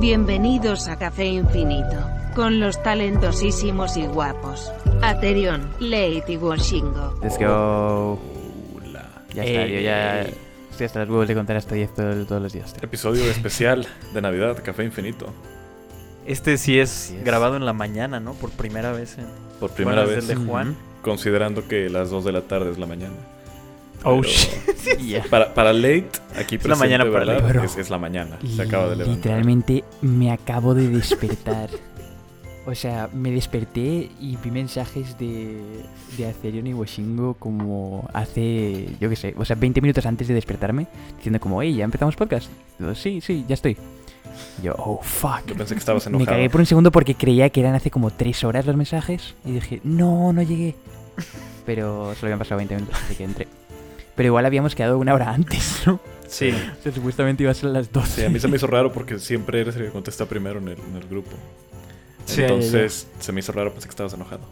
Bienvenidos a Café Infinito, con los talentosísimos y guapos. Aterion, Late y Washingo. Let's go. Hola. Ya está, Ey. yo ya estoy hasta los huevos de contar hasta 10 todo- todos los días. tío. Episodio especial de Navidad, Café Infinito. Este sí es, grabado en la mañana, ¿no? Por primera vez. En... Por primera Bueno, vez, el de Juan. considerando que las 2 de la tarde es la mañana. Oh, Pero shit. Para, para late, aquí Es la presente, mañana para ¿verdad? late. Bro. Es, es la mañana. Se acaba de levantar. Literalmente me acabo de despertar. O sea, me desperté y vi mensajes de, de Acerion y Washingo como hace, yo qué sé, o sea, 20 minutos antes de despertarme, diciendo como, hey, ¿ya empezamos podcast? Yo, sí, sí, ya estoy. Y yo, oh, fuck. Yo pensé que estabas Me enojado. cagué por un segundo porque creía que eran hace como 3 horas los mensajes y dije, no, no llegué. Pero solo habían pasado 20 minutos, así que entré. Pero igual habíamos quedado una hora antes, ¿no? Sí. O sea, supuestamente iba a ser a las 12. Sí, a mí se me hizo raro porque siempre eres el que contesta primero en el, en el grupo. Sí. Entonces se me hizo raro, pensé que estabas enojado.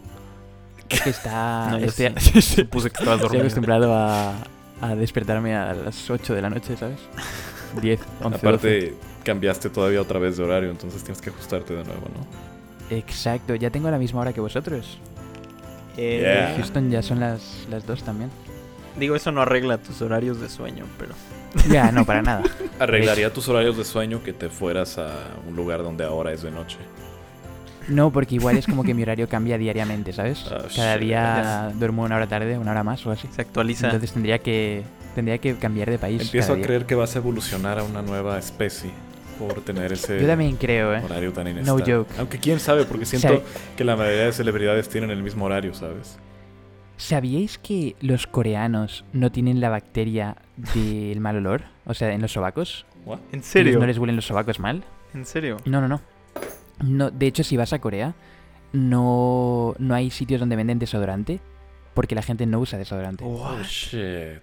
Es que está... No, estoy, sí. Supuse que estabas estoy dormido. acostumbrado a, a despertarme a las 8 de la noche, ¿sabes? 10, 11, Aparte, cambiaste todavía otra vez de horario, entonces tienes que ajustarte de nuevo, ¿no? 12. Exacto, ya tengo la misma hora que vosotros. Eh, Yeah. Houston ya son las, las 2 también. Digo, eso no arregla tus horarios de sueño, pero... Ya, no, para nada. Arreglaría tus horarios de sueño que te fueras a un lugar donde ahora es de noche. No, porque igual es como que mi horario cambia diariamente, ¿sabes? Oh, Cada shit. día duermo una hora tarde, una hora más o así. Se actualiza. Entonces tendría que tendría que cambiar de país. Empiezo a día. creer que vas a evolucionar a una nueva especie por tener ese Yo también creo, ¿eh? horario tan No inestable. joke. Aunque quién sabe, porque siento Sabe- que la mayoría de celebridades tienen el mismo horario, ¿sabes? ¿Sabíais que los coreanos no tienen la bacteria del mal olor? O sea, en los sobacos. What? ¿En ¿Ellos serio? ¿No les huelen los sobacos mal? ¿En serio? No, no, no. no de hecho, si vas a Corea, no, no hay sitios donde venden desodorante porque la gente no usa desodorante. Oh, What? shit.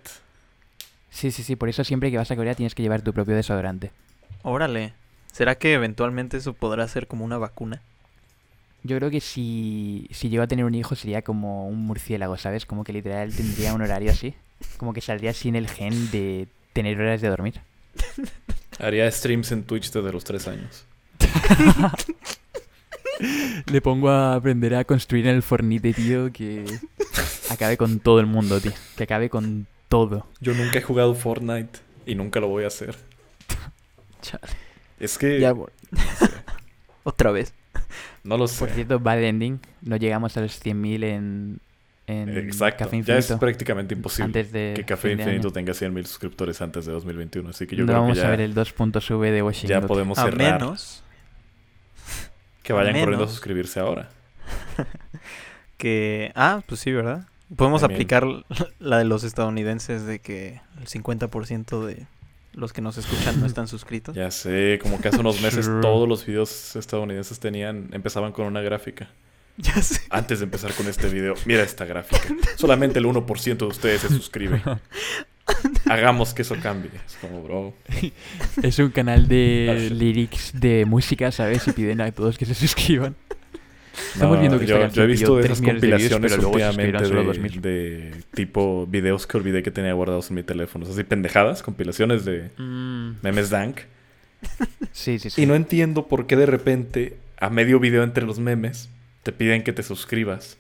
Sí, sí, sí. Por eso siempre que vas a Corea tienes que llevar tu propio desodorante. Órale. ¿Será que eventualmente eso podrá ser como una vacuna? Yo creo que si, si llego a tener un hijo sería como un murciélago, ¿sabes? Como que literal tendría un horario así. Como que saldría sin el gen de tener horas de dormir. Haría streams en Twitch desde los tres años. Le pongo a aprender a construir en el Fornite, tío, que acabe con todo el mundo, tío. Que acabe con todo. Yo nunca he jugado Fortnite y nunca lo voy a hacer. Chale. Es que Ya, por Otra vez. No lo sé. por cierto, bad ending. No llegamos a los 100.000 en, en Exacto. Café Ya es Infinito. prácticamente imposible antes de que Café Infinito tenga 100.000 suscriptores antes de 2021. Así que yo no creo vamos que ya, a ver el 2.sv de Washington. ya podemos A cerrar. menos Que vayan a corriendo a suscribirse ahora. que... Ah, pues sí, ¿verdad? Podemos También. aplicar la de los estadounidenses de que el 50% de los que nos escuchan no están suscritos. Ya sé, como que hace unos meses todos los videos estadounidenses tenían, empezaban con una gráfica. Ya sé. Antes de empezar con este video, mira esta gráfica. Solamente el 1% de ustedes se suscribe. Hagamos que eso cambie. Es como, bro. Es un canal de lyrics de música, ¿sabes? Y piden a todos que se suscriban. Estamos No, viendo que yo, esta yo he visto de esas de compilaciones luego se últimamente de, 2000. de tipo videos que olvidé que tenía guardados en mi teléfono. Así pendejadas, compilaciones de Mm, memes dank. Sí, sí, sí. Y no entiendo por qué de repente, a medio video entre los memes, te piden que te suscribas.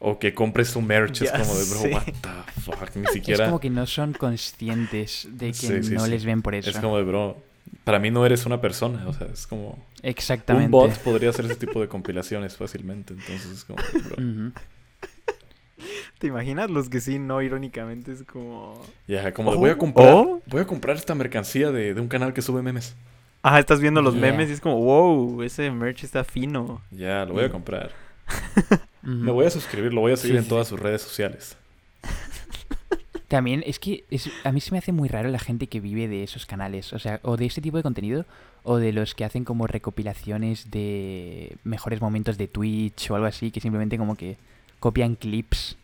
O que compres tu merch. Es Ya como de, bro, sé. what the fuck. Ni Es siquiera... como que no son conscientes de que Sí, sí, no sí. les ven por eso. Es como de, bro, para mí no eres una persona. O sea, es como... Exactamente. Un bot podría hacer ese tipo de compilaciones fácilmente. Entonces es como, bro. ¿Te imaginas los que sí, no irónicamente? Es como... Ya, como de, Oh, voy a comprar... oh. Voy a comprar esta mercancía de, de un canal que sube memes. Ah, estás viendo los Yeah. memes y es como, wow, ese merch está fino. Ya, lo voy a comprar. Me voy a suscribir, lo voy a seguir Sí, en sí, todas sus redes sociales. También es que es- a mí se me hace muy raro la gente que vive de esos canales, o sea, o de ese tipo de contenido, o de los que hacen como recopilaciones de mejores momentos de Twitch o algo así, que simplemente como que copian clips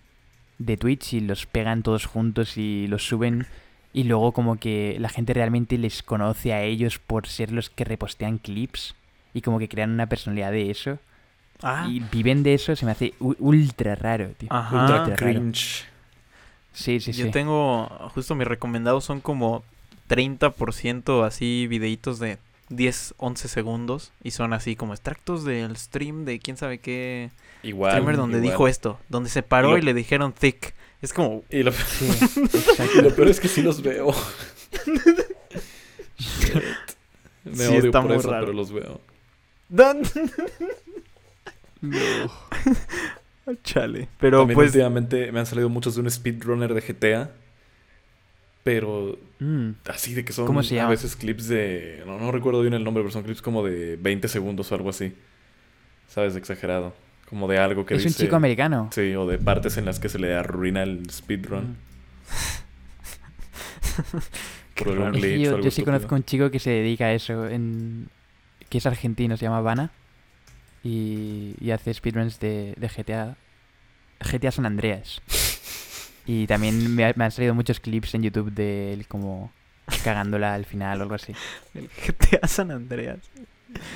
de Twitch y los pegan todos juntos y los suben y luego como que la gente realmente les conoce a ellos por ser los que repostean clips y como que crean una personalidad de eso Ah, y viven de eso, se me hace ultra raro, tío. Ajá. Ultra Ultra raro. Sí, sí, yo sí. tengo, justo mis recomendados son como 30% así videitos de 10, 11 segundos y son así como extractos del stream de quién sabe qué Igual. streamer donde igual. dijo esto, donde se paró Y lo- y le dijeron thick. Es como, Y lo, Sí, y exacto. lo peor es que sí los veo. Shit. Me Sí, odio está por muy eso, raro. pero los veo. "Dan". Chale. Pero También pues últimamente me han salido muchos de un speedrunner de GTA. Pero Mm. así de que son ¿Cómo se a veces clips de... No, no recuerdo bien el nombre, pero son clips como de 20 segundos o algo así. ¿Sabes? Exagerado. Como de algo que es un dice... chico americano. Sí, o de partes en las que se le arruina el speedrun. Por algún Es o yo, algo yo sí estúpido. conozco un chico que se dedica a eso, en, que es argentino, se llama Vana, y, y hace speedruns de, de GTA, GTA San Andreas. Y también me, ha- me han salido muchos clips en YouTube de él como cagándola al final o algo así. el GTA San Andreas.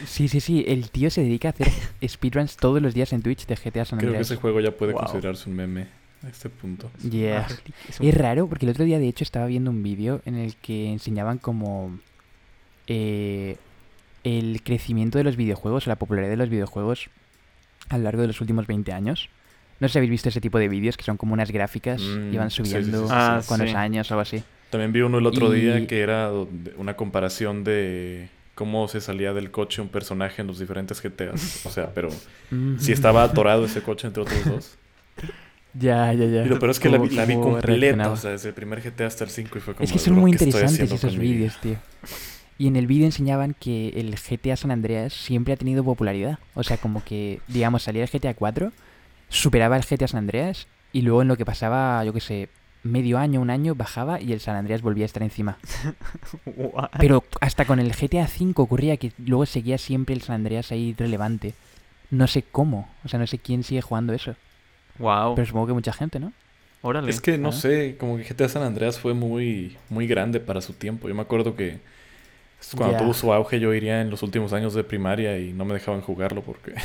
Sí, sí, sí, el tío se dedica a hacer speedruns todos los días en Twitch de GTA San Creo que Andreas. ese juego ya puede Wow. considerarse un meme a este punto. Yeah. Ah, es un- Es raro porque el otro día de hecho estaba viendo un vídeo en el que enseñaban como eh, el crecimiento de los videojuegos, la popularidad de los videojuegos a lo largo de los últimos 20 años. No sé si habéis visto ese tipo de vídeos que son como unas gráficas Mm, y van subiendo sí, sí, Ah, con los años o algo así. También vi uno el otro día que era una comparación de cómo se salía del coche un personaje en los diferentes GTAs. O sea, pero si estaba atorado ese coche entre otros dos. Ya, ya, ya. Peor es que la vi, la vi Cómo completa, o sea, desde el primer GTA hasta el 5 y fue como... Es que son "Bro, muy ¿qué estoy interesantes esos con mi vida?". vídeos, tío. Y en el vídeo enseñaban que el GTA San Andreas siempre ha tenido popularidad. O sea, como que, digamos, salía el GTA 4, superaba el GTA San Andreas y luego en lo que pasaba, yo qué sé, medio año, un año, bajaba y el San Andreas volvía a estar encima. What? Pero hasta con el GTA 5 ocurría que luego seguía siempre el San Andreas ahí relevante. No sé cómo, o sea, no sé quién sigue jugando eso. Wow. Pero supongo que mucha gente, ¿no? Órale. Es que no Ah. sé, como que GTA San Andreas fue muy, muy grande para su tiempo. Yo me acuerdo que cuando tuvo su auge yo iría en los últimos años de primaria y no me dejaban jugarlo porque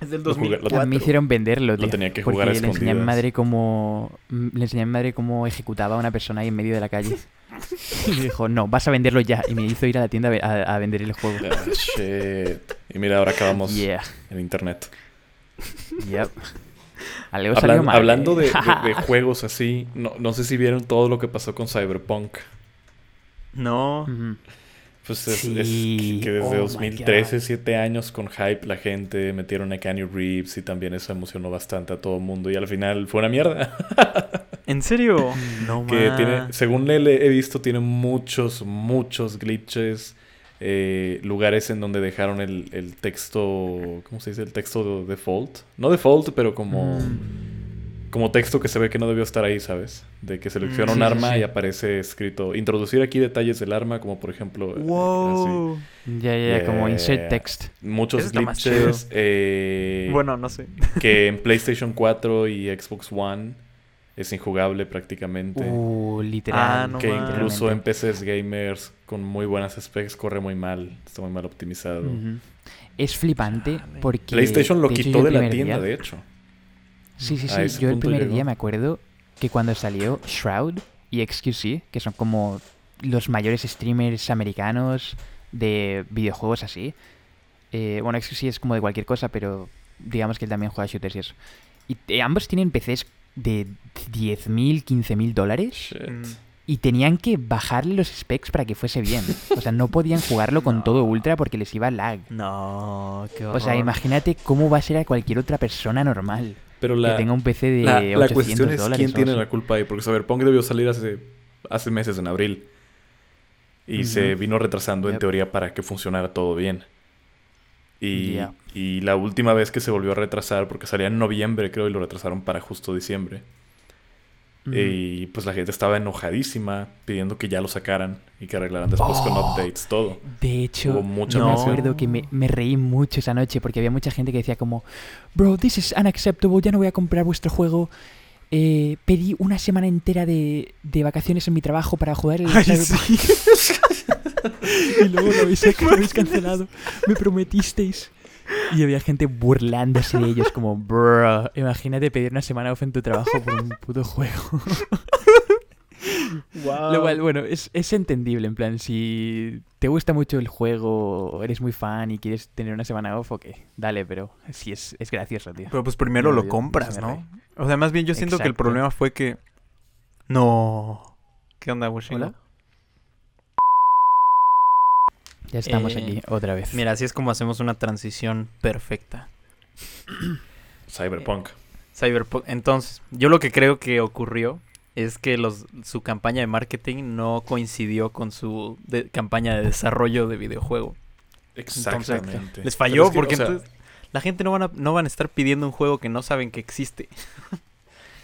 es del lo jugué- lo- 2004. A mí me hicieron venderlo, lo tío. tenía que porque jugar a le enseñé a mi madre cómo le enseñé a mi madre cómo ejecutaba a una persona ahí en medio de la calle. Y me dijo, no, vas a venderlo ya. Y me hizo ir a la tienda a ve- a, a vender el juego. Shit. Y mira, ahora acabamos Yeah, en internet. yep. A Leo Hablan- salió mal. hablando de, ¿eh? de- de juegos así, no, no sé si vieron todo lo que pasó con Cyberpunk. No. Ujú. Pues es, Sí, es que, desde oh my 2013, God. 7 años con hype, la gente metieron a Keanu Reeves y también eso emocionó bastante a todo el mundo. Y al final fue una mierda. ¿En serio? No que tiene, según le, le he visto, tiene muchos, muchos glitches. eh, lugares en donde dejaron el, el texto, ¿cómo se dice? El texto default. No default, pero como, Mm. Como texto que se ve que no debió estar ahí, ¿sabes? De que selecciona Mm, un sí, arma sí. y aparece escrito, introducir aquí detalles del arma, como por ejemplo... eh. Wow. Ya, ya, como insert Yeah. text. Muchos glitches eh, Bueno, no sé. que en PlayStation 4 y Xbox One es injugable prácticamente. Uh, literal. Ah, no que incluso en. PCs gamers con muy buenas specs corre muy mal, está muy mal optimizado. Es flipante porque... PlayStation lo quitó de la tienda, día- de hecho. Sí, sí, sí. Yo el primer llegó. día me acuerdo que cuando salió Shroud y XQC, que son como los mayores streamers americanos de videojuegos así. eh, bueno, XQC es como de cualquier cosa, pero digamos que él también juega shooters y eso. Y eh, ambos tienen PCs de 10.000, 15.000 dólares Shit. Mm. y tenían que bajarle los specs para que fuese bien. O sea, no podían jugarlo con todo ultra porque les iba lag. No, qué horror. O sea, imagínate cómo va a ser a cualquier otra persona normal Pero que la, tenga un PC de la, 800 la cuestión es quién tiene la culpa ahí, porque Cyberpunk debió salir hace, hace meses, en abril. Y se vino retrasando en teoría para que funcionara todo bien. Y, y la última vez que se volvió a retrasar, porque salía en noviembre creo, y lo retrasaron para justo diciembre. Y pues la gente estaba enojadísima pidiendo que ya lo sacaran y que arreglaran después con Oh. updates todo. De hecho, Hubo mucha acuerdo que me, me reí mucho esa noche porque había mucha gente que decía como, bro, this is unacceptable, ya no voy a comprar vuestro juego. Eh, pedí una semana entera de, de vacaciones en mi trabajo para jugar el Ay, sí. y luego lo habéis, lo habéis cancelado. Me prometisteis. Y había gente burlándose de ellos como, bro, imagínate pedir una semana off en tu trabajo por un puto juego. Wow. Lo cual, bueno, es, es entendible, en plan, si te gusta mucho el juego, eres muy fan y quieres tener una semana off, ok, dale, pero sí es, es gracioso, tío. Pero pues primero lo yo- compras, ¿no? O sea, más bien yo siento que el problema fue que... No. ¿Qué onda, Bushingo? ¿Hola? Ya estamos Eh, aquí otra vez. Mira, así es como hacemos una transición perfecta. Cyberpunk. Cyberpunk. Entonces, yo lo que creo que ocurrió es que los, su campaña de marketing no coincidió con su de- campaña de desarrollo de videojuego. Exactamente. Les falló es que, porque o sea, entonces la gente no van, a, no van a estar pidiendo un juego que no saben que existe.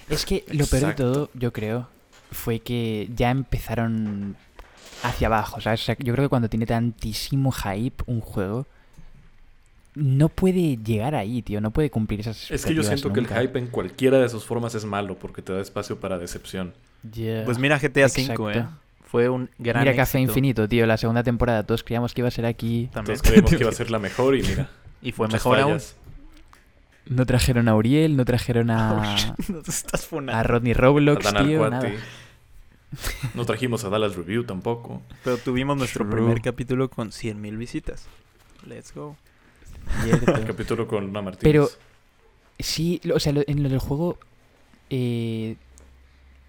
Es que lo peor de todo, yo creo, fue que ya empezaron hacia abajo, ¿sabes? O sea, yo creo que cuando tiene tantísimo hype un juego, no puede llegar ahí, tío. No puede cumplir esas Es que yo expectativas siento que el hype en cualquiera de sus formas es malo porque te da espacio para decepción. Pues mira GTA V. ¿eh? Fue un gran Mira Café éxito. Infinito, tío. La segunda temporada. Todos creíamos que iba a ser aquí. También. Creímos que iba a ser la mejor y mira. Y fue mejor aún. No trajeron a Uriel, no trajeron a, no te estás funando. a Rodney A Roblox, Dan tío. Nada. No trajimos a Dallas Review tampoco. Pero tuvimos nuestro True. primer capítulo con 100.000 visitas. Let's go. Cierto. El capítulo con Luna Martínez. Pero sí, o sea, en lo del juego eh,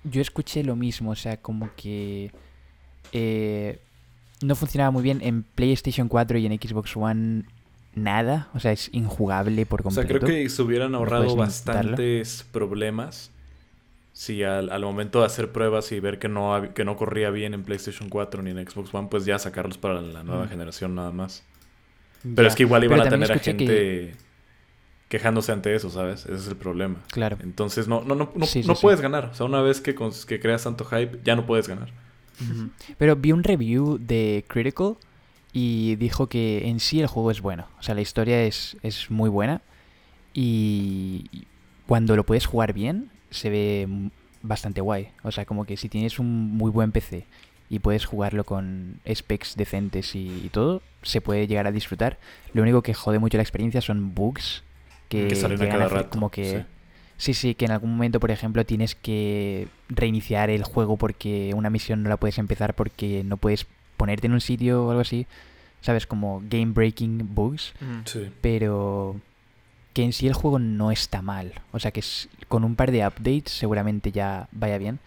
yo escuché lo mismo, o sea, como que eh, no funcionaba muy bien en PlayStation 4 y en Xbox One nada, o sea, es injugable por O sea, completo. creo que se hubieran ahorrado bastantes problemas si al, al momento de hacer pruebas y ver que no, que no corría bien en PlayStation 4 ni en Xbox One, pues ya sacarlos para la nueva Mm. generación nada más. Pero Ya. es que igual iban Pero a tener a gente que- quejándose ante eso, ¿sabes? Ese es el problema. Claro. Entonces no, no, no, no, Sí, sí, no sí. puedes ganar. O sea, una vez que, que creas tanto hype, ya no puedes ganar. Pero vi un review de Critical y dijo que en sí el juego es bueno. O sea, la historia es, es muy buena. Y cuando lo puedes jugar bien, se ve bastante guay. O sea, como que si tienes un muy buen PC y puedes jugarlo con specs decentes y, y todo, se puede llegar a disfrutar. Lo único que jode mucho la experiencia son bugs que, que salen a cada rato. como que... sí. Sí, sí, que en algún momento, por ejemplo, tienes que reiniciar el juego porque una misión no la puedes empezar porque no puedes ponerte en un sitio o algo así. ¿Sabes? Como game breaking bugs. Sí. Pero que en sí el juego no está mal. O sea que es- con un par de updates seguramente ya vaya bien.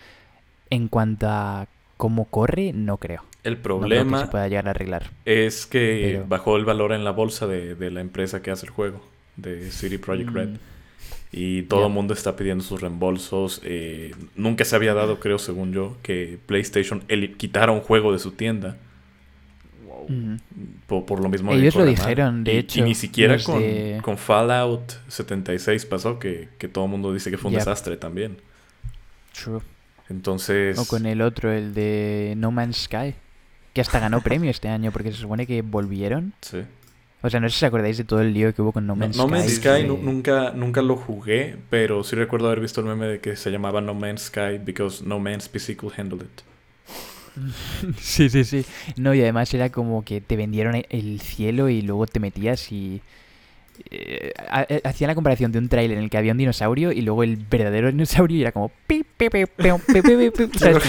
En cuanto a cómo corre, no creo. El No creo que problema se pueda llegar a arreglar. es que Pero- bajó el valor en la bolsa de, de la empresa que hace el juego, de City Project Red. Mm, Y todo el mundo está pidiendo sus reembolsos. eh, nunca se había dado, creo, según yo, que PlayStation quitara un juego de su tienda. Por, por lo mismo. de Ellos lo dijeron, de Y- hecho, Y ni siquiera con, de- con Fallout 76 pasó, que, que todo el mundo dice que fue un desastre también. True. Entonces. O con el otro, el de No Man's Sky. Que hasta ganó premio este año porque se supone que volvieron. sí. O sea, no sé si os acordáis de todo el lío que hubo con No No, Man's No Sky. Man's sí, Sky nu- nunca, nunca lo jugué, pero sí recuerdo haber visto el meme de que se llamaba No Man's Sky because no man's PC could handle it. Sí, sí, sí. No, y además era como que te vendieron e-, el cielo y luego te metías y... Eh, eh, hacían la comparación de un tráiler en el que había un dinosaurio y luego el verdadero dinosaurio y era como... ¿Sabes?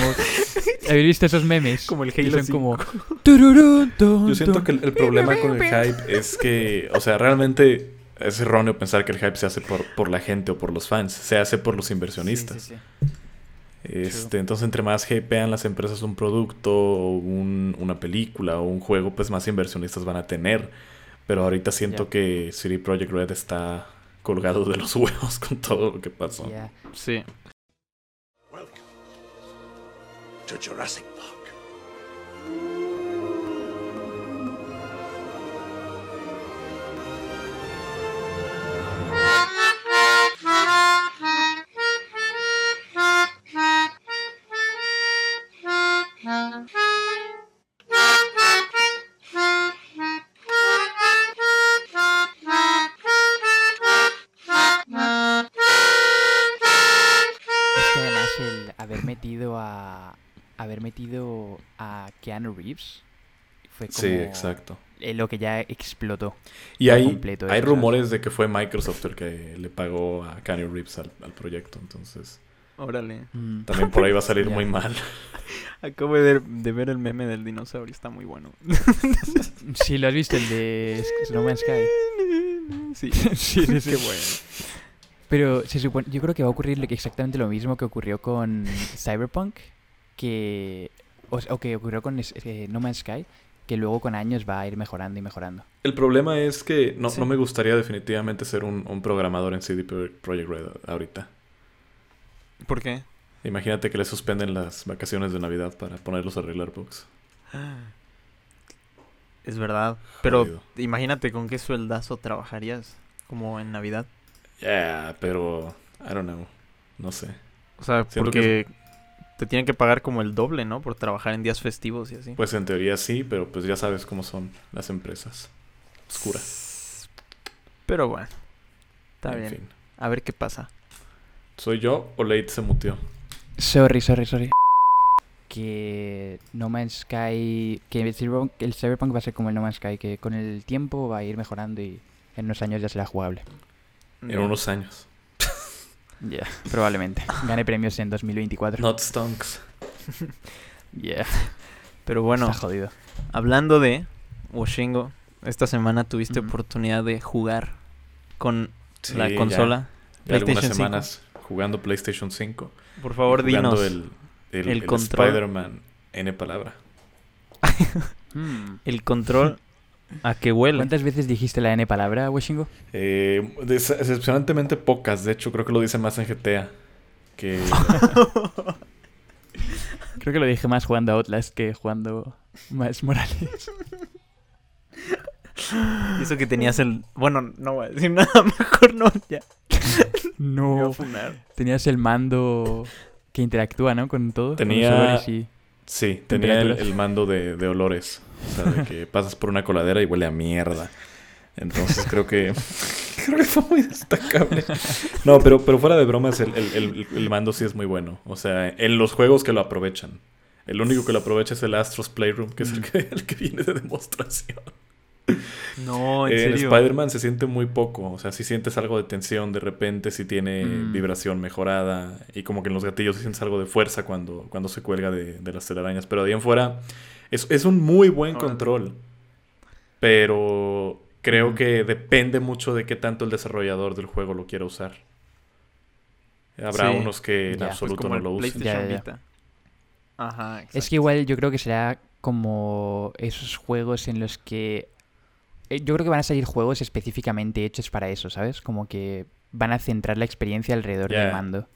¿Habéis visto esos memes? Como el Halo son como... Yo siento que el, problema con el hype es que, o sea, realmente es erróneo pensar que el hype se hace por, por la gente o por los fans, se hace por los inversionistas. Sí. Este, entonces, entre más hypean las empresas un producto, o un- una película o un juego, pues más inversionistas van a tener. Pero ahorita siento que City Project Red está colgado de los huevos con todo lo que pasó. Sí. Welcome to Jurassic Park. Haber metido a Keanu Reeves fue como... Sí, exacto. eh, Lo que ya explotó. Y hay, completo hay rumores de que fue Microsoft el que le pagó a Keanu Reeves al, al proyecto. Entonces, Órale. Mm. También por ahí va a salir muy mal. Acabo de, de ver el meme del dinosaurio, está muy bueno. Sí, lo has visto, el de No Man's Sky. Sí, sí, sí, sí. qué bueno. Pero se supone, yo creo que va a ocurrir lo que- exactamente lo mismo que ocurrió con Cyberpunk, que o, o que ocurrió con es- eh, No Man's Sky, que luego con años va a ir mejorando y mejorando. El problema es que no, Sí. no me gustaría definitivamente ser un, un programador en CD Pro- Projekt Red ahorita. ¿Por qué? Imagínate que le suspenden las vacaciones de Navidad para ponerlos a arreglar bugs. Es verdad. Pero Jodido. imagínate con qué sueldazo trabajarías como en Navidad. Yeah, pero I don't know. No sé. O sea, Siento porque te tienen que pagar como el doble, ¿no? Por trabajar en días festivos y así. Pues en teoría sí, pero pues ya sabes cómo son las empresas. Oscuras. Pero bueno, está en bien. fin. A ver qué pasa. ¿Soy yo o Late se mutió? Sorry, sorry, sorry. Que No Man's Sky, que el Cyberpunk, el Cyberpunk va a ser como el No Man's Sky, que con el tiempo va a ir mejorando y en unos años ya será jugable. En unos años. Ya, probablemente. Gane premios en 2024. Not stonks. Yeah, Pero bueno, está jodido. hablando de Washingo, esta semana tuviste Ujú. oportunidad de jugar con Sí, la ya- consola. ya algunas PlayStation 5. semanas jugando PlayStation 5. Por favor, dinos. el, el, el el control. Spider-Man N palabra. Mm. El control a qué huele. ¿Cuántas veces dijiste la N palabra, Washingo? Eh, des- decepcionantemente pocas. De hecho, creo que lo dice más en GTA. Que Creo que lo dije más jugando a Outlast que jugando más Morales. Y Eso que tenías el. Bueno, no voy a decir nada, mejor no. Ya. No, funar. tenías el mando que interactúa, ¿no? Con todo. con Tenía- olores y- sí, tenía el, mando de, de olores. O sea, de que pasas por una coladera y huele a mierda. Entonces creo que creo que fue muy destacable. No, pero, pero fuera de bromas, el, el- el- el mando sí es muy bueno. O sea, en los juegos que lo aprovechan. El único que lo aprovecha es el Astros Playroom, que es el que, el que viene de demostración. No, en. Spider-Man se siente muy poco. O sea, si sientes algo de tensión de repente, si tiene Mm. vibración mejorada. Y como que en los gatillos sí sientes algo de fuerza cuando, cuando se cuelga de, de las telarañas. Pero de ahí en fuera, es, es un muy buen control. Pero creo Mm. que depende mucho de qué tanto el desarrollador del juego lo quiera usar. Habrá Sí. unos que en Ya. Pues absoluto como no el lo usen. Ya, ya. Ajá, Es que igual yo creo que será como esos juegos en los que... eh, Yo creo que van a salir juegos específicamente hechos para eso, ¿sabes? Como que van a centrar la experiencia alrededor del mando.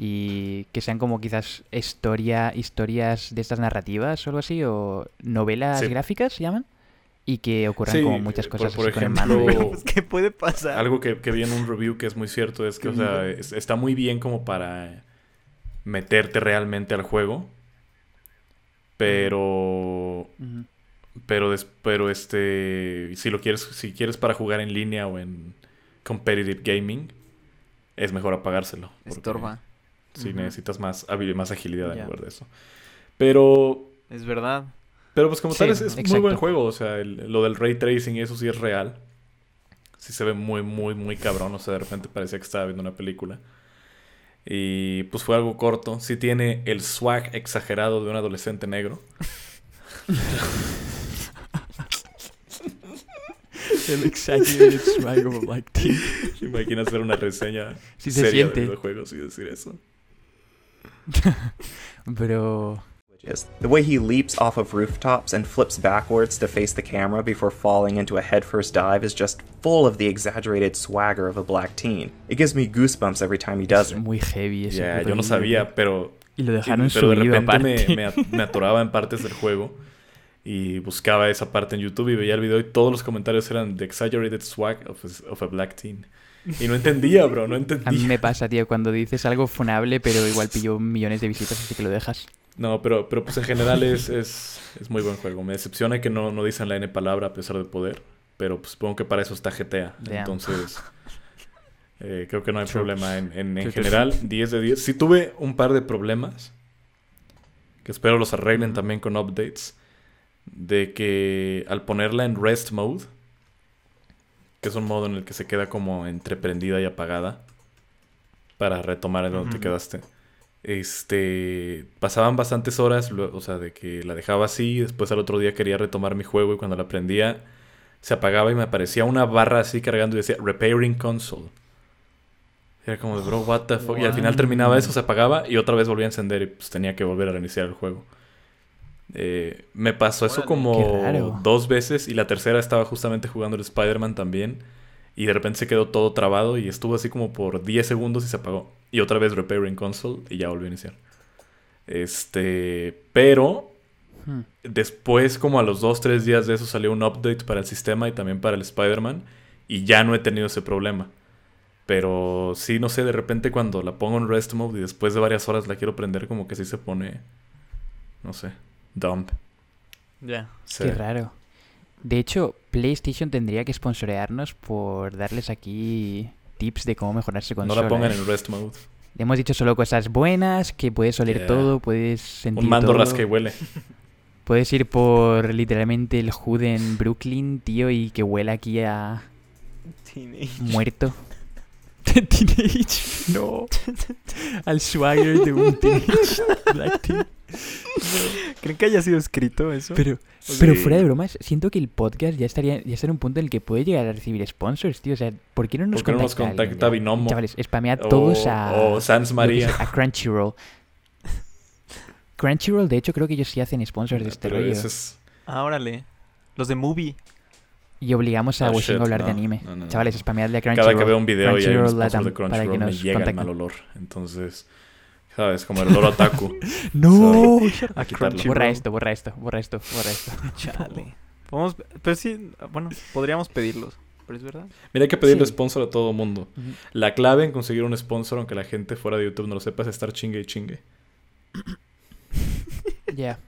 Y que sean como quizás historia, historias de estas narrativas o algo así, o novelas Sí. gráficas se llaman. Y que ocurran Sí, como muchas por- cosas por así con el ejemplo, mando. Pues, ¿qué puede pasar? Algo que, que vi en un review que es muy cierto es que, o sea, es- está muy bien como para meterte realmente al juego. Pero. Pero, des- pero este. Si lo quieres. Si quieres para jugar en línea o en competitive gaming. Es mejor apagárselo. Estorba. Si Ujú. necesitas más, más agilidad en lugar de eso. Pero. Es verdad. Pero pues como Sí, tal es, es muy buen juego. O sea, el- lo del ray tracing y eso sí es real. Sí se ve muy, muy, muy cabrón. O sea, de repente parecía que estaba viendo una película. Y pues fue algo corto. Sí tiene el swag exagerado de un adolescente negro. El exaggerated swag of a black teen. Imagina hacer una reseña Sí se seria siente. de videojuegos y decir eso. Pero... The way he leaps off of rooftops and flips backwards to face the camera before falling into a headfirst dive is just full of the exaggerated swagger of a black teen. It gives me goosebumps every time he does Es it. muy heavy ese puto yo no sabía, pero Y lo Y- dejaron pero de repente me, me atoraba en partes del juego y buscaba esa parte en YouTube y veía el video y todos los comentarios eran The Exaggerated Swag of a, of a Black Teen. Y no entendía, bro, no A mí entendía. me pasa, tío, cuando dices algo funable, pero igual pilló millones de visitas, así que lo dejas. No, pero, pero pues en general es, es, es muy buen juego. Me decepciona que no, no dicen la N palabra a pesar de poder, pero pues supongo que para eso está GTA. Damn. Entonces, eh, creo que no hay True. problema. En, en, en general, 10 de 10. Sí tuve un par de problemas, que espero los arreglen también con updates, de que al ponerla en rest mode, que es un modo en el que se queda como entreprendida y apagada, para retomar en donde te quedaste. Este, pasaban bastantes horas, o sea, de que la dejaba así, después al otro día quería retomar mi juego y cuando la prendía se apagaba y me aparecía una barra así cargando y decía repairing console. Era como de, bro, what the fuck. Y al final terminaba eso, se apagaba y otra vez volvía a encender y pues tenía que volver a reiniciar el juego. Eh, me pasó eso como dos veces y la tercera estaba justamente jugando el Spider-Man también. Y de repente se quedó todo trabado y estuvo así como por 10 segundos y se apagó. Y otra vez repairing console y ya volvió a iniciar. Este, pero Hmm. después como a los 2-3 días de eso salió un update para el sistema y también para el Spider-Man y ya no he tenido ese problema. Pero sí, no sé, de repente cuando la pongo en rest mode y después de varias horas la quiero prender como que sí se pone, no sé, dump. Ya. Sí. Qué raro. De hecho, PlayStation tendría que sponsorearnos por darles aquí tips de cómo mejorar su No consola. la pongan en rest mode. Le hemos dicho solo cosas buenas, que puedes oler Yeah. todo, puedes sentir Un mando todo. rasca y huele. Puedes ir por literalmente el hood en Brooklyn, tío, y que huela aquí a muerto. Teenage, no. Al swagger de un teenage black teen. ¿Creen que haya sido escrito eso? Pero, fuera de bromas, siento que el podcast ya estaría ya está en un punto en el que puede llegar a recibir sponsors, tío. O sea, ¿por qué no nos ¿Por qué no nos contacta alguien contacta ya? Binomo? Chavales, spamea todos a... o Sans yo qué María. sé, a Crunchyroll. Crunchyroll, de hecho, creo que ellos sí hacen sponsors de este Pero rollo. es- Ah, órale. Los de Movie. Y obligamos a Oh, Wishing a hablar de anime. no, no. Chavales, spameadle a Crunchyroll. Cada que veo un video y hay un Latam, de para Crunchyroll que me nos llega el contacten. mal olor. Entonces, ¿sabes? Como el olor a taco. ¡No! A. Borra esto, borra esto, borra esto, borra esto. Chale. Podemos, pero sí, bueno, podríamos pedirlos. Pero es verdad. Mira, hay que pedirle Sí. sponsor a todo mundo. La clave en conseguir un sponsor, aunque la gente fuera de YouTube no lo sepa, es estar chingue y chingue. Ya.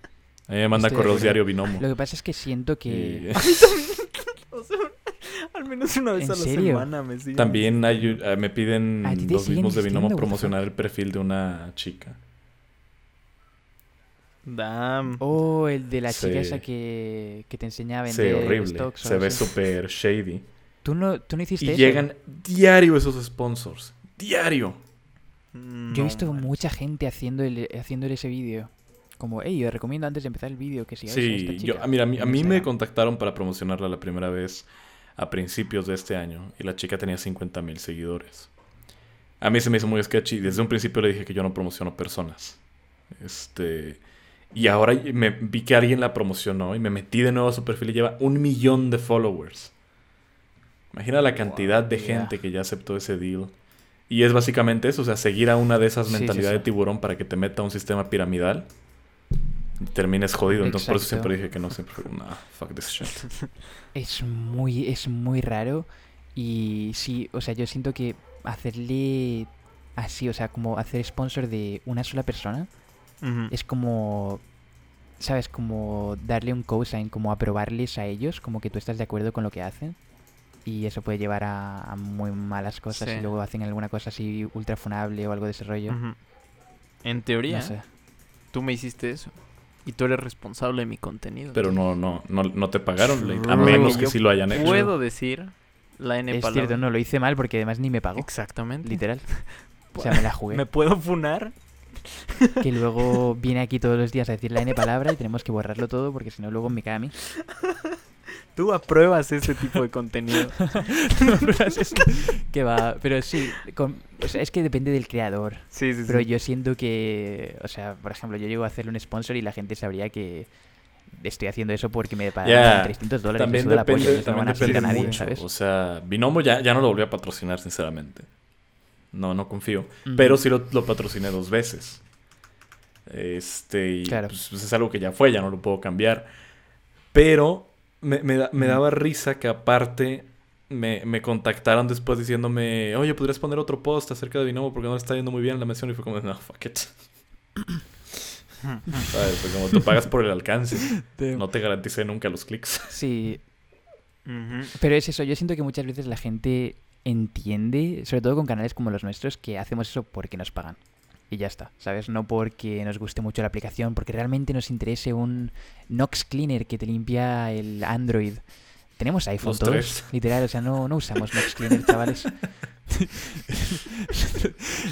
A mí me manda Estoy correos diario binomo. Lo que pasa es que siento que... Y- O sea, al menos una vez ¿En a la serio? semana me siguen. También hay- eh, me piden ¿A ti te los mismos de binomo promocionar el perfil de una chica. Damn. Oh, el de la chica esa que, que te enseña a Sí, horrible. stocks Se ve súper shady. ¿Tú no, tú no hiciste Y eso? llegan diario esos sponsors. Diario. Yo he visto mucha gente haciendo el, haciéndole ese vídeo. Como, hey, yo recomiendo antes de empezar el vídeo que sigáis a esta Sí, chica. yo, ah, mira, a mí, a mí me Instagram". contactaron para promocionarla la primera vez a principios de este año y la chica tenía 50 mil seguidores. A mí se me hizo muy sketchy. Desde un principio le dije que yo no promociono personas. Este. Y ahora me vi que alguien la promocionó y me metí de nuevo a su perfil y lleva un millón de followers. Imagina la cantidad de gente que ya aceptó ese deal. Y es básicamente eso, o sea, seguir a una de esas Sí, sí, mentalidades sí. de tiburón para que te meta a un sistema piramidal termines jodido. Entonces por eso siempre dije que no, siempre fue, nah, fuck this shit. Es muy, es muy raro. Y sí, o sea, yo siento que hacerle así, o sea, como hacer sponsor de una sola persona, es como, ¿sabes? Como darle un cosign, como aprobarles a ellos, como que tú estás de acuerdo con lo que hacen. Y eso puede llevar a, a muy malas cosas Sí. y luego hacen alguna cosa así ultra funable o algo de ese rollo. En teoría, No sé. tú me hiciste eso. Y tú eres responsable de mi contenido. Pero no, no, no, no te pagaron, Late, a menos que sí lo hayan hecho. Puedo decir la N Es palabra. cierto, no, lo hice mal porque además ni me pagó, Exactamente. literal. O sea, me la jugué. ¿Me puedo funar? Que luego viene aquí todos los días a decir la N palabra y tenemos que borrarlo todo porque si no luego me cae a mí. Tú apruebas ese tipo de contenido. que va, pero sí, con- o sea, es que depende del creador. Sí, sí, sí. Pero yo siento que, o sea, por ejemplo, yo llego a hacerle un sponsor y la gente sabría que estoy haciendo eso porque me pagan Ya, 300 dólares. También depende, no lo también van a depende a nadie, mucho. ¿sabes? O sea, Binomo ya, ya no lo volvió a patrocinar, sinceramente. No, no confío. Pero sí lo, lo patrociné dos veces. Este, y Claro. pues, pues, es algo que ya fue, ya no lo puedo cambiar. Pero me, me da- me daba risa que aparte me, me contactaron después diciéndome, oye, ¿podrías poner otro post acerca de Binomo porque no le está yendo muy bien la mención? Y fue como, no, fuck it. ¿Sabes? Fue como tú pagas por el alcance. No te garanticé nunca los clics. Sí, pero es eso, yo siento que muchas veces la gente entiende, sobre todo con canales como los nuestros, que hacemos eso porque nos pagan. Y ya está, ¿sabes? No porque nos guste mucho la aplicación, porque realmente nos interese un Nox Cleaner que te limpia el Android. tenemos iPhone Los todos, tres. literal, o sea, no, no usamos Nox Cleaner, chavales.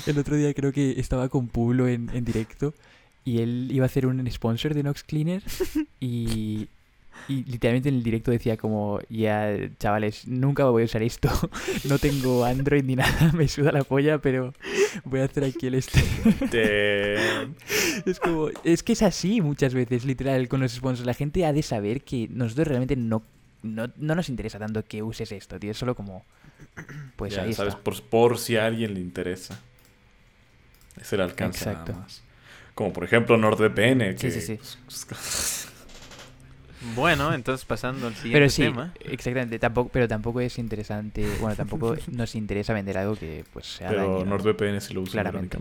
El otro día creo que estaba con Pulo en, en directo y él iba a hacer un sponsor de Nox Cleaner y, y literalmente en el directo decía como, ya chavales, nunca voy a usar esto, no tengo Android ni nada, me suda la polla, pero voy a hacer aquí el este. Es como, es que es así muchas veces, literal, con los sponsors. La gente ha de saber que nosotros realmente no, no, no nos interesa tanto que uses esto, tío. Es solo como, pues Ya, ahí ¿sabes? está. Por, por si a alguien le interesa. Ese el alcance Exacto. nada más. Como por ejemplo NordVPN. Que, Sí, sí, sí. Bueno, entonces pasando al siguiente Pero sí, tema. exactamente, tampoco, pero tampoco es interesante, bueno, tampoco nos interesa vender algo que pues sea pero. NordVPN sí lo usa Claramente.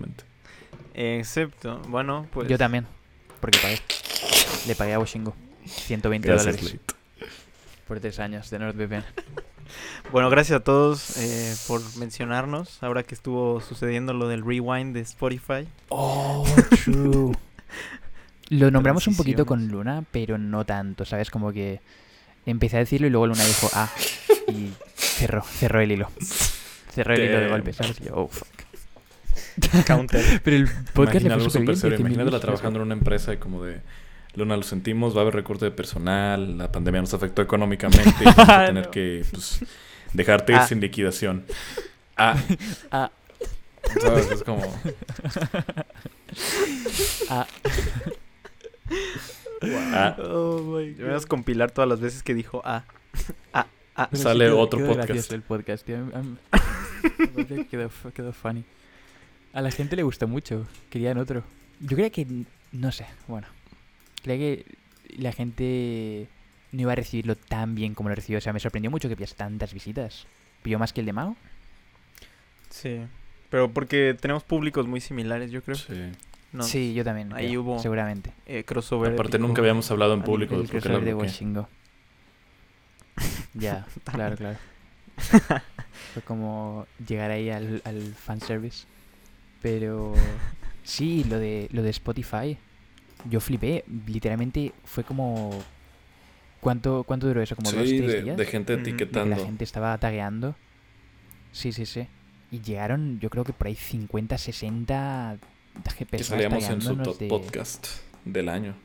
Excepto, bueno, pues. Yo también, porque pagué. Le pagué a Washingo 120 Gracias, dólares Late. por tres años de NordVPN. Bueno, gracias a todos eh, por mencionarnos. Ahora que estuvo sucediendo lo del rewind de Spotify. Oh, true. Lo nombramos un poquito con. Luna, pero no tanto, ¿sabes? Como que empecé a decirlo y luego Luna dijo ah y cerró, cerró el hilo. Cerró el hilo de golpe, ¿sabes? Y yo, oh, fuck. Counter. Pero el podcast le Imagina algo súper serio. 10.000 Imagínatela trabajando en una empresa y como de... Luna, lo sentimos, va a haber recorte de personal, la pandemia nos afectó económicamente y vamos a tener No. que pues, dejarte ir Ah. sin liquidación. Ah, Ah, ¿sabes? Es como... ah, Ah, Oh my God. Debemos compilar todas las veces que dijo ah. Ah, ah. Pero Sale quedó- otro quedó podcast. el podcast, tío. Quedó, quedó funny. A la gente le gustó mucho. Querían otro. Yo creía que... No sé, bueno. Creía que la gente no iba a recibirlo tan bien como lo recibió. O sea, me sorprendió mucho que pillas tantas visitas. ¿Pilló más que el de Mao? Sí. Pero porque tenemos públicos muy similares, yo creo. sí. No. Sí, yo también. Ahí creo, hubo- Seguramente. Eh, crossover. Aparte nunca habíamos hablado en público de El la crossover de. Washingo. Ya, claro, claro. Fue como llegar ahí al, al fanservice. Pero sí, lo de, lo de Spotify. Yo flipé. Literalmente fue como... ¿Cuánto, cuánto duró eso? ¿Como dos, Sí, tres de, días? de gente Mm, la De etiquetando. la gente estaba tagueando. Sí, sí, sí. Y llegaron, yo creo que por ahí 50, 60 Que salíamos en su top de- podcast del año.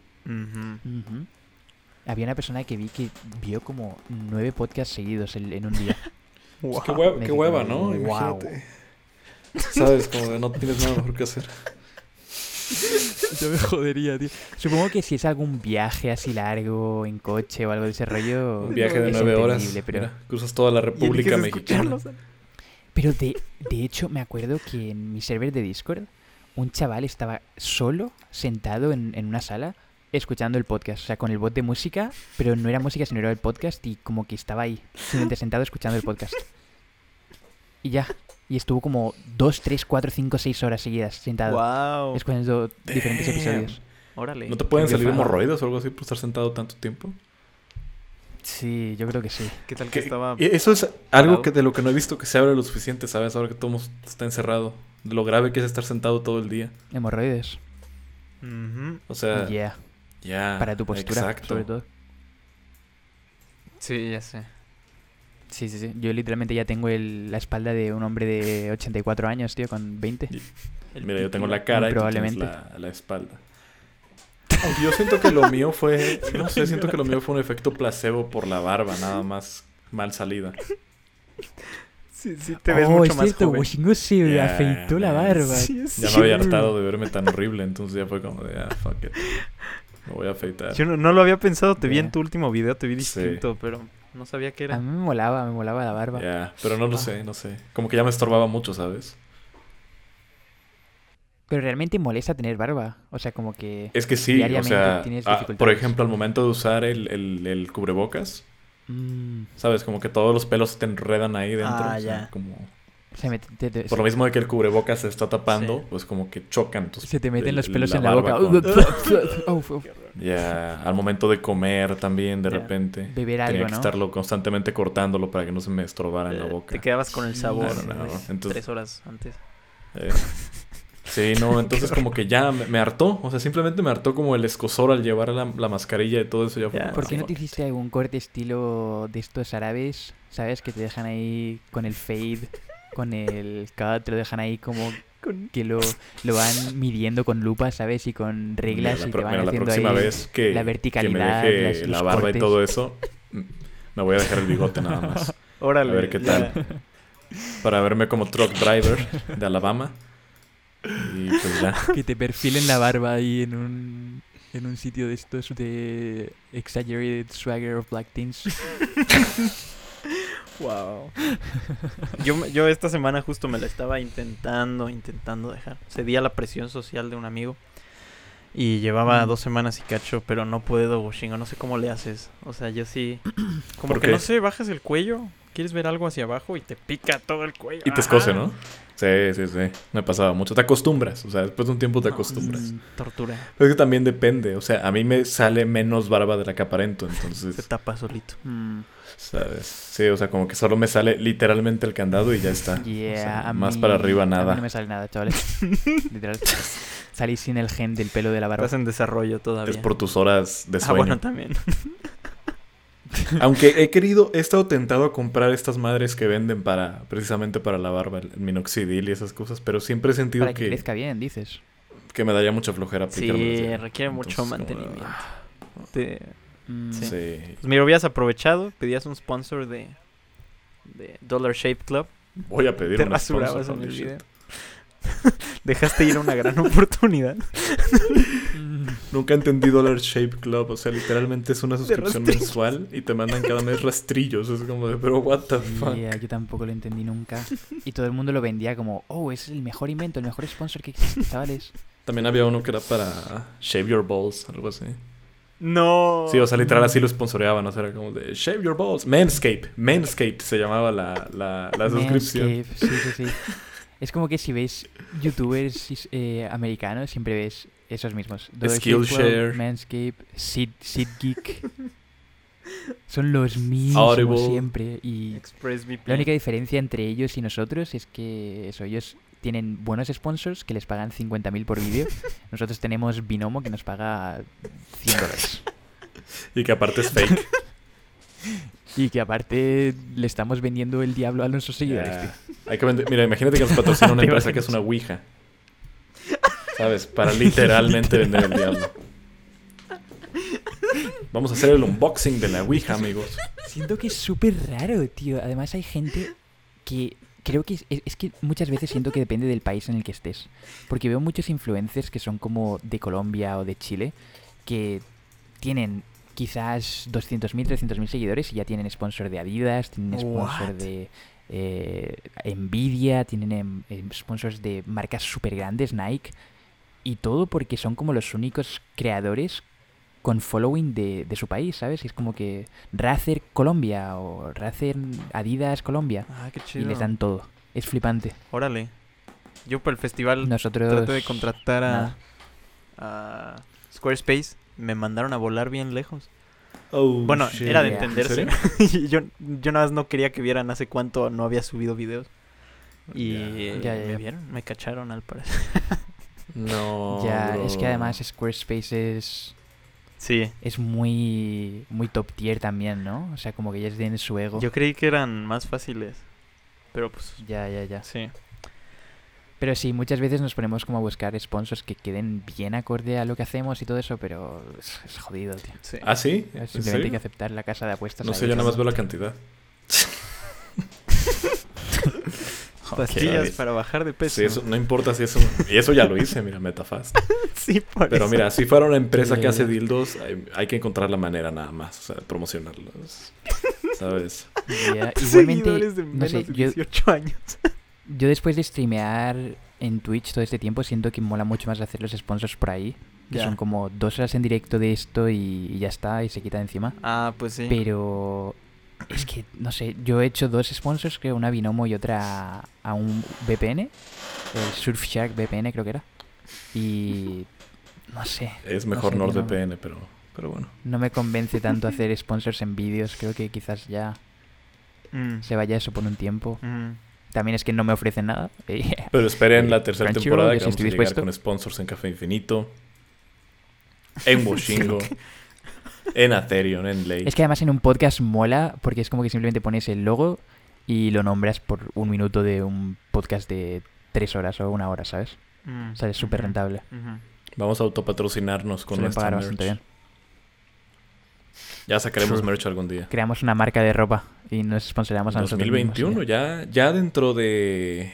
Había una persona que vi que vio como nueve podcasts seguidos en, en un día. Pues qué, Wow. hue- Me qué hueva, ¿no? "Guau". Imagínate. ¿Sabes? Como de no tienes nada mejor que hacer. Yo me jodería, tío. Supongo que si es algún viaje así largo, en coche o algo de ese rollo. Un viaje de nueve horas. Pero, Mira, cruzas toda la República Mexicana. pero de, de hecho, me acuerdo que en mi server de Discord, un chaval estaba solo, sentado en, en una sala, escuchando el podcast. O sea, con el bot de música, pero no era música, sino era el podcast y como que estaba ahí, simplemente sentado escuchando el podcast. Y ya. Y estuvo como dos, tres, cuatro, cinco, seis horas seguidas sentado. Wow. escuchando diferentes episodios. Órale. ¿No te pueden salir fan. hemorroides o algo así por estar sentado tanto tiempo? Sí, yo creo que sí. ¿Qué tal que Que- estaba? y eso es algo que de lo que no he visto que se abre lo suficiente, ¿sabes? Ahora que todo mundo está encerrado. De lo grave que es estar sentado todo el día. Hemorroides. Ujú. O sea, Yeah. ya. Para tu postura, Exacto. sobre todo. Sí, ya sé. Sí, sí, sí. Yo literalmente ya tengo el- la espalda de un hombre de 84 años, tío, con 20. El Mira, yo tengo la cara y tú tienes Probablemente. la, la espalda. Aunque yo siento que lo mío fue. No sé, siento que lo mío fue un efecto placebo por la barba, nada más mal salida. Sí, sí, te ves oh, mucho es más cierto, joven. Se Ya, afeitó la barba. Sí, es Ya me había hartado de verme tan horrible, entonces ya fue como de, ah, fuck it. Me voy a afeitar. Yo no, no lo había pensado, te vi en tu último video, te vi Sí. distinto, pero no sabía qué A era. mí me molaba, me molaba la barba. Ya, pero no lo Ah. sé, no sé. Como que ya me estorbaba mucho, ¿sabes? Pero realmente molesta tener barba. O sea, como que... Es que sí, o sea, tienes ah, por ejemplo, al momento de usar el, el, el cubrebocas, mm, ¿sabes? Como que todos los pelos se te enredan ahí dentro. Ah, o sea, ya. como... se, me- te, te- Por lo mismo de que el cubrebocas se está tapando, Sí. pues como que chocan tus se te meten el- los pelos la en la boca. con- Uf, uf. Ya, al momento de comer también, de repente. Beber Tenía algo, que ¿no? estarlo constantemente cortándolo para que no se me estorbara en la Eh, boca. Te quedabas con el sabor. ¿no? Entonces- tres horas antes. Eh, Sí, no, entonces como que ya me, me hartó. O sea, simplemente me hartó como el escosor al llevar la, la mascarilla y todo eso. Ya ¿Por qué no "Ah, te hiciste algún corte estilo de estos árabes? ¿Sabes? Que te dejan ahí con el fade, con el cut, te lo dejan ahí como que lo, lo van midiendo con lupa, ¿sabes? Y con Mira, reglas la, y te van mira, la haciendo próxima ahí vez que, la que verticalidad, me deje las- la barba y todo eso, mm, me voy a dejar el bigote nada más. Órale. A ver qué ya. tal. Para verme como truck driver de Alabama. Y pues ya. Que te perfilen la barba ahí en un, en un sitio de estos de Exaggerated Swagger of Black Teens. Wow. Yo, me- yo esta semana justo me la estaba intentando, intentando dejar. Cedí a la presión social de un amigo. Y llevaba Mm. dos semanas y cacho, pero no puedo, Shingo. No sé cómo le haces. O sea, yo sí. Como ¿Por que qué? no sé, bajas el cuello, quieres ver algo hacia abajo y te pica todo el cuello. Y te escoce, Ajá. ¿no? Sí, sí, sí. Me pasaba mucho. Te acostumbras. O sea, después de un tiempo te No, acostumbras. es Tortura. Pero es que también depende. O sea, a mí me sale menos barba de la que aparento. Se Entonces, tapa solito. ¿sabes? Sí, o sea, como que solo me sale literalmente el candado y ya está. O Yeah, sea, a más mí- para arriba A mí nada. no me sale nada, chavales. Literal. Salí sin el gen del pelo de la barba. Estás en desarrollo todavía. Es por tus horas de Ah, sueño. bueno, también. Aunque he querido, he estado tentado a comprar estas madres que venden para, precisamente para la barba, el minoxidil y esas cosas, pero siempre he sentido Para que que, crezca bien, dices. que me daría mucha flojera Sí, aplicarme. requiere mucho como, mantenimiento. ah, Te- Mm, Sí. Sí. Pues mira, hubieras aprovechado, pedías un sponsor de, de Dollar Shave Club, Voy a pedir te un rasurabas sponsor, en el video. Dejaste ir una gran oportunidad. Nunca entendí Dollar Shape Club, o sea, literalmente es una suscripción mensual y te mandan cada mes rastrillos, es como de, pero what the fuck. Yeah, yo tampoco lo entendí nunca. Y todo el mundo lo vendía como, oh, es el mejor invento, el mejor sponsor que existe, chavales. También había uno que era para Shave Your Balls, algo así. No. Sí, o sea, literal así lo sponsoreaban, o sea, era como de Shave Your Balls. Manscape, Manscape se llamaba la, la, la suscripción. Manscaped, sí, sí, sí. Es como que si ves youtubers eh, americanos, siempre ves esos mismos. Skillshare. Manscaped, Sid, Sid Geek. Son los mismos Audible. siempre. Y la única diferencia entre ellos y nosotros es que eso, ellos tienen buenos sponsors que les pagan 50.000 por vídeo. Nosotros tenemos Binomo que nos paga 100 dólares. Y que aparte es fake. Y que aparte le estamos vendiendo el diablo a nuestros seguidores. Tío. Hay que vender- Mira, imagínate que nos patrocina una empresa que es una Ouija. ¿Sabes? Para literalmente vender el diablo. Vamos a hacer el unboxing de la Ouija, amigos. Siento que es súper raro, tío. Además hay gente que creo que es, que muchas veces siento que depende del país en el que estés. Porque veo muchos influencers que son como de Colombia o de Chile que tienen quizás 200.000, 300.000 seguidores y ya tienen sponsor de Adidas, tienen sponsor de eh, Nvidia, tienen em- em, sponsors de marcas súper grandes, Nike. Y todo porque son como los únicos creadores con following de, de su país, ¿sabes? Y es como que Razer Colombia o Razer Adidas Colombia. Ah, qué Y chido. les dan todo. Es flipante. Órale. Yo para el festival Nosotros... traté de contratar a, a Squarespace. Me mandaron a volar bien lejos. Oh, Bueno, shit. era de entenderse. ¿En Y yo, yo nada más no quería que vieran hace cuánto no había subido videos. Y eh, me vieron, me cacharon al parecer. No. ya, es que además Squarespace es, Sí. es muy, muy top tier también, ¿no? O sea, como que ellos tienen su ego. Yo creí que eran más fáciles. Pero pues, Ya, ya, ya. sí. Pero sí, muchas veces nos ponemos como a buscar sponsors que queden bien acorde a lo que hacemos y todo eso, pero es, es jodido, tío. sí. ¿Ah, sí? ¿En Simplemente hay que aceptar la casa de apuestas. No sé, yo nada más veo la cantidad. Pastillas Ok. para bajar de peso. Sí, eso no importa si eso. Y eso ya lo hice, mira, Metafast. Sí, por Pero eso. mira, si fuera una empresa que hace dildos, hay, hay que encontrar la manera nada más, o sea, de promocionarlos. ¿Sabes? Seguidores Igualmente, de no menos sé, de yo, 18 años. yo después de streamear en Twitch todo este tiempo siento que mola mucho más hacer los sponsors por ahí. Que son como dos horas en directo de esto y, y ya está, y se quita de encima. Ah, pues sí. Pero es que, no sé, yo he hecho dos sponsors, creo, una Binomo y otra a un VPN. El Surfshark VPN creo que era. Y no sé, Es No mejor sé, no. NordVPN, pero, pero bueno. no me convence tanto hacer sponsors en vídeos. Creo que quizás ya Mm, se vaya eso por un tiempo. mm. También es que no me ofrecen nada. eh, Pero esperen Eh, la tercera Crunchyroll, temporada que vamos a llegar dispuesto. con sponsors en Café Infinito. En Washingo. en Atherion, en Ley. Es que además en un podcast mola porque es como que simplemente pones el logo y lo nombras por un minuto de un podcast de tres horas o una hora, ¿sabes? Mm, O sea, es súper rentable. Vamos a autopatrocinarnos con nuestra pagar merch. bastante bien. Ya sacaremos True. merch algún día. Creamos una marca de ropa y nos sponsoramos a nosotros mismos, 2021, y ya, ya dentro de...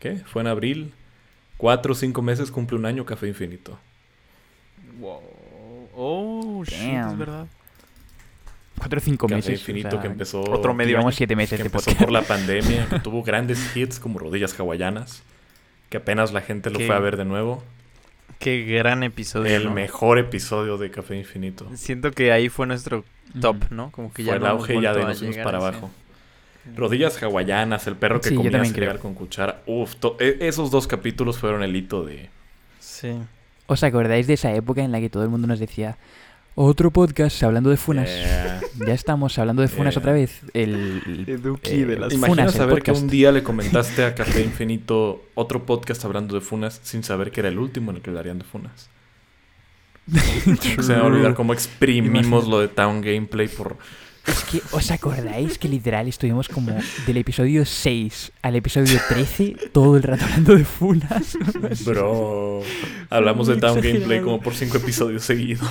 ¿Qué? Fue en abril. Cuatro o cinco meses cumple un año Café Infinito. Wow. Oh, shit, es verdad. Cuatro o cinco Café meses. Infinito o sea, que empezó... otro medio año. siete meses que de empezó por la pandemia, que tuvo grandes hits como Rodillas Hawaianas, que apenas la gente lo ¿Qué? fue a ver de nuevo. Qué gran episodio. El ¿no? mejor episodio de Café Infinito. Siento que ahí fue nuestro top. ¿no? Como que Fue ya el no auge ya de nos fuimos para ese- abajo. Rodillas hawaianas, el perro que Sí, comía cereal con cuchara. Uf, to- e- esos dos capítulos fueron el hito de... Sí. ¿Os acordáis de esa época en la que todo el mundo nos decía otro podcast hablando de funas? Yeah. Ya estamos hablando de funas Yeah. otra vez. El, el- Eduki eh, de las Funas, Imagina saber que un día le comentaste a Café Infinito otro podcast hablando de funas sin saber que era el último en el que hablarían de funas. Se me va a olvidar cómo exprimimos lo de Town Gameplay por... Es que, ¿os acordáis que literal estuvimos como del episodio 6 al episodio 13 todo el rato hablando de funas? Bro, hablamos de Town. Gameplay como por cinco episodios seguidos.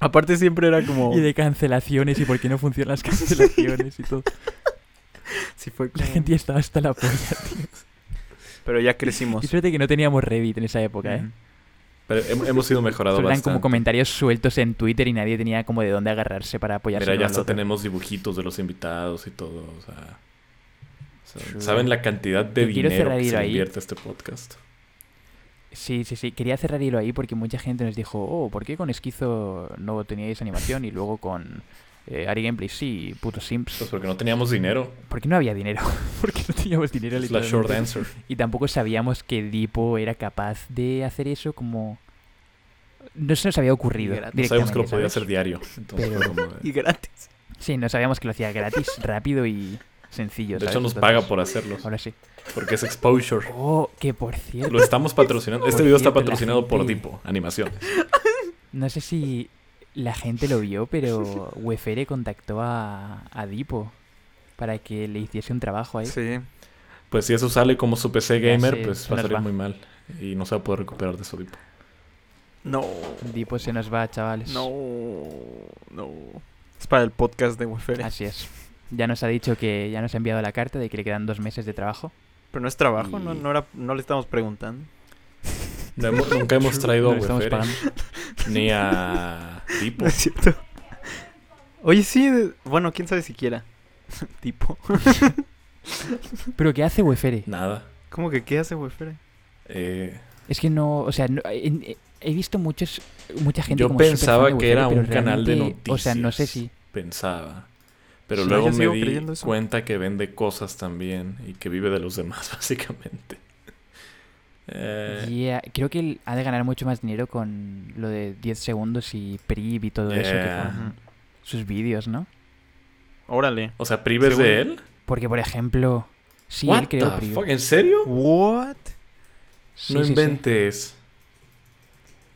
Aparte siempre era como... y de cancelaciones y por qué no funcionan las cancelaciones y todo. Sí fue La como- gente ya estaba hasta la polla, tío. Pero ya crecimos. Y suerte que no teníamos Reddit en esa época, ¿eh? Pero hem- hemos ido mejorado Solo eran bastante. como comentarios sueltos en Twitter y nadie tenía como de dónde agarrarse para apoyarse. Mira, ya hasta tenemos dibujitos de los invitados y todo. O sea. ¿saben la cantidad de Y dinero que se ahí. invierte este podcast? Sí, sí, sí. Quería cerrar hilo ahí porque mucha gente nos dijo, oh, ¿por qué con Esquizo no teníais animación? Y luego con eh, Ari Gameplay sí, putos simps. Pues porque no teníamos dinero. Porque no había dinero. porque no teníamos dinero. Es la short answer. Y tampoco sabíamos que Dipo era capaz de hacer eso como... No se nos había ocurrido. No sabíamos que lo podía ¿sabes? hacer diario. Entonces Pero- fue como de- Y gratis. Sí, no sabíamos que lo hacía gratis, rápido y sencillo. De ¿sabes? hecho, nos Entonces, paga por hacerlo. Ahora sí. Porque es exposure. Oh, que por cierto... Lo estamos patrocinando. Este video está cierto, patrocinado por gente- Tipo, animación. No sé si la gente lo vio, pero Wefere contactó a, a Dipo para que le hiciese un trabajo ahí. Sí. Pues si eso sale como su PC gamer, pues va a salir va. muy mal. Y no se va a poder recuperar de eso, Tipo. No. Dipo se nos va, chavales. No. No. Es para el podcast de Wefere. Así es. Ya nos ha dicho que ya nos ha enviado la carta de que le quedan dos meses de trabajo. Pero no es trabajo, no, no, era, no le estamos preguntando. No hemos- nunca hemos traído No a Wefere, ni a Tipo. No es cierto. Oye, sí, bueno, quién sabe siquiera. tipo. ¿Pero qué hace Wefere? Nada. ¿Cómo que qué hace Wefere? Eh, Es que no, o sea, no- en- eh, he visto muchos, mucha gente Yo como pensaba que era un canal de realmente, O sea, no sé noticias. si... pensaba. Pero Sí, luego me sigo di cuenta que vende cosas también y que vive de los demás, básicamente. Eh, Yeah, creo que él ha de ganar mucho más dinero con lo de 10 segundos y PRIV y todo eso que Ujú. sus vídeos, ¿no? Órale. O sea, ¿Prives Según- de él? Porque, por ejemplo, sí, What él creó the PRIV. fuck? ¿En serio? What? Sí, no sí, sí. inventes.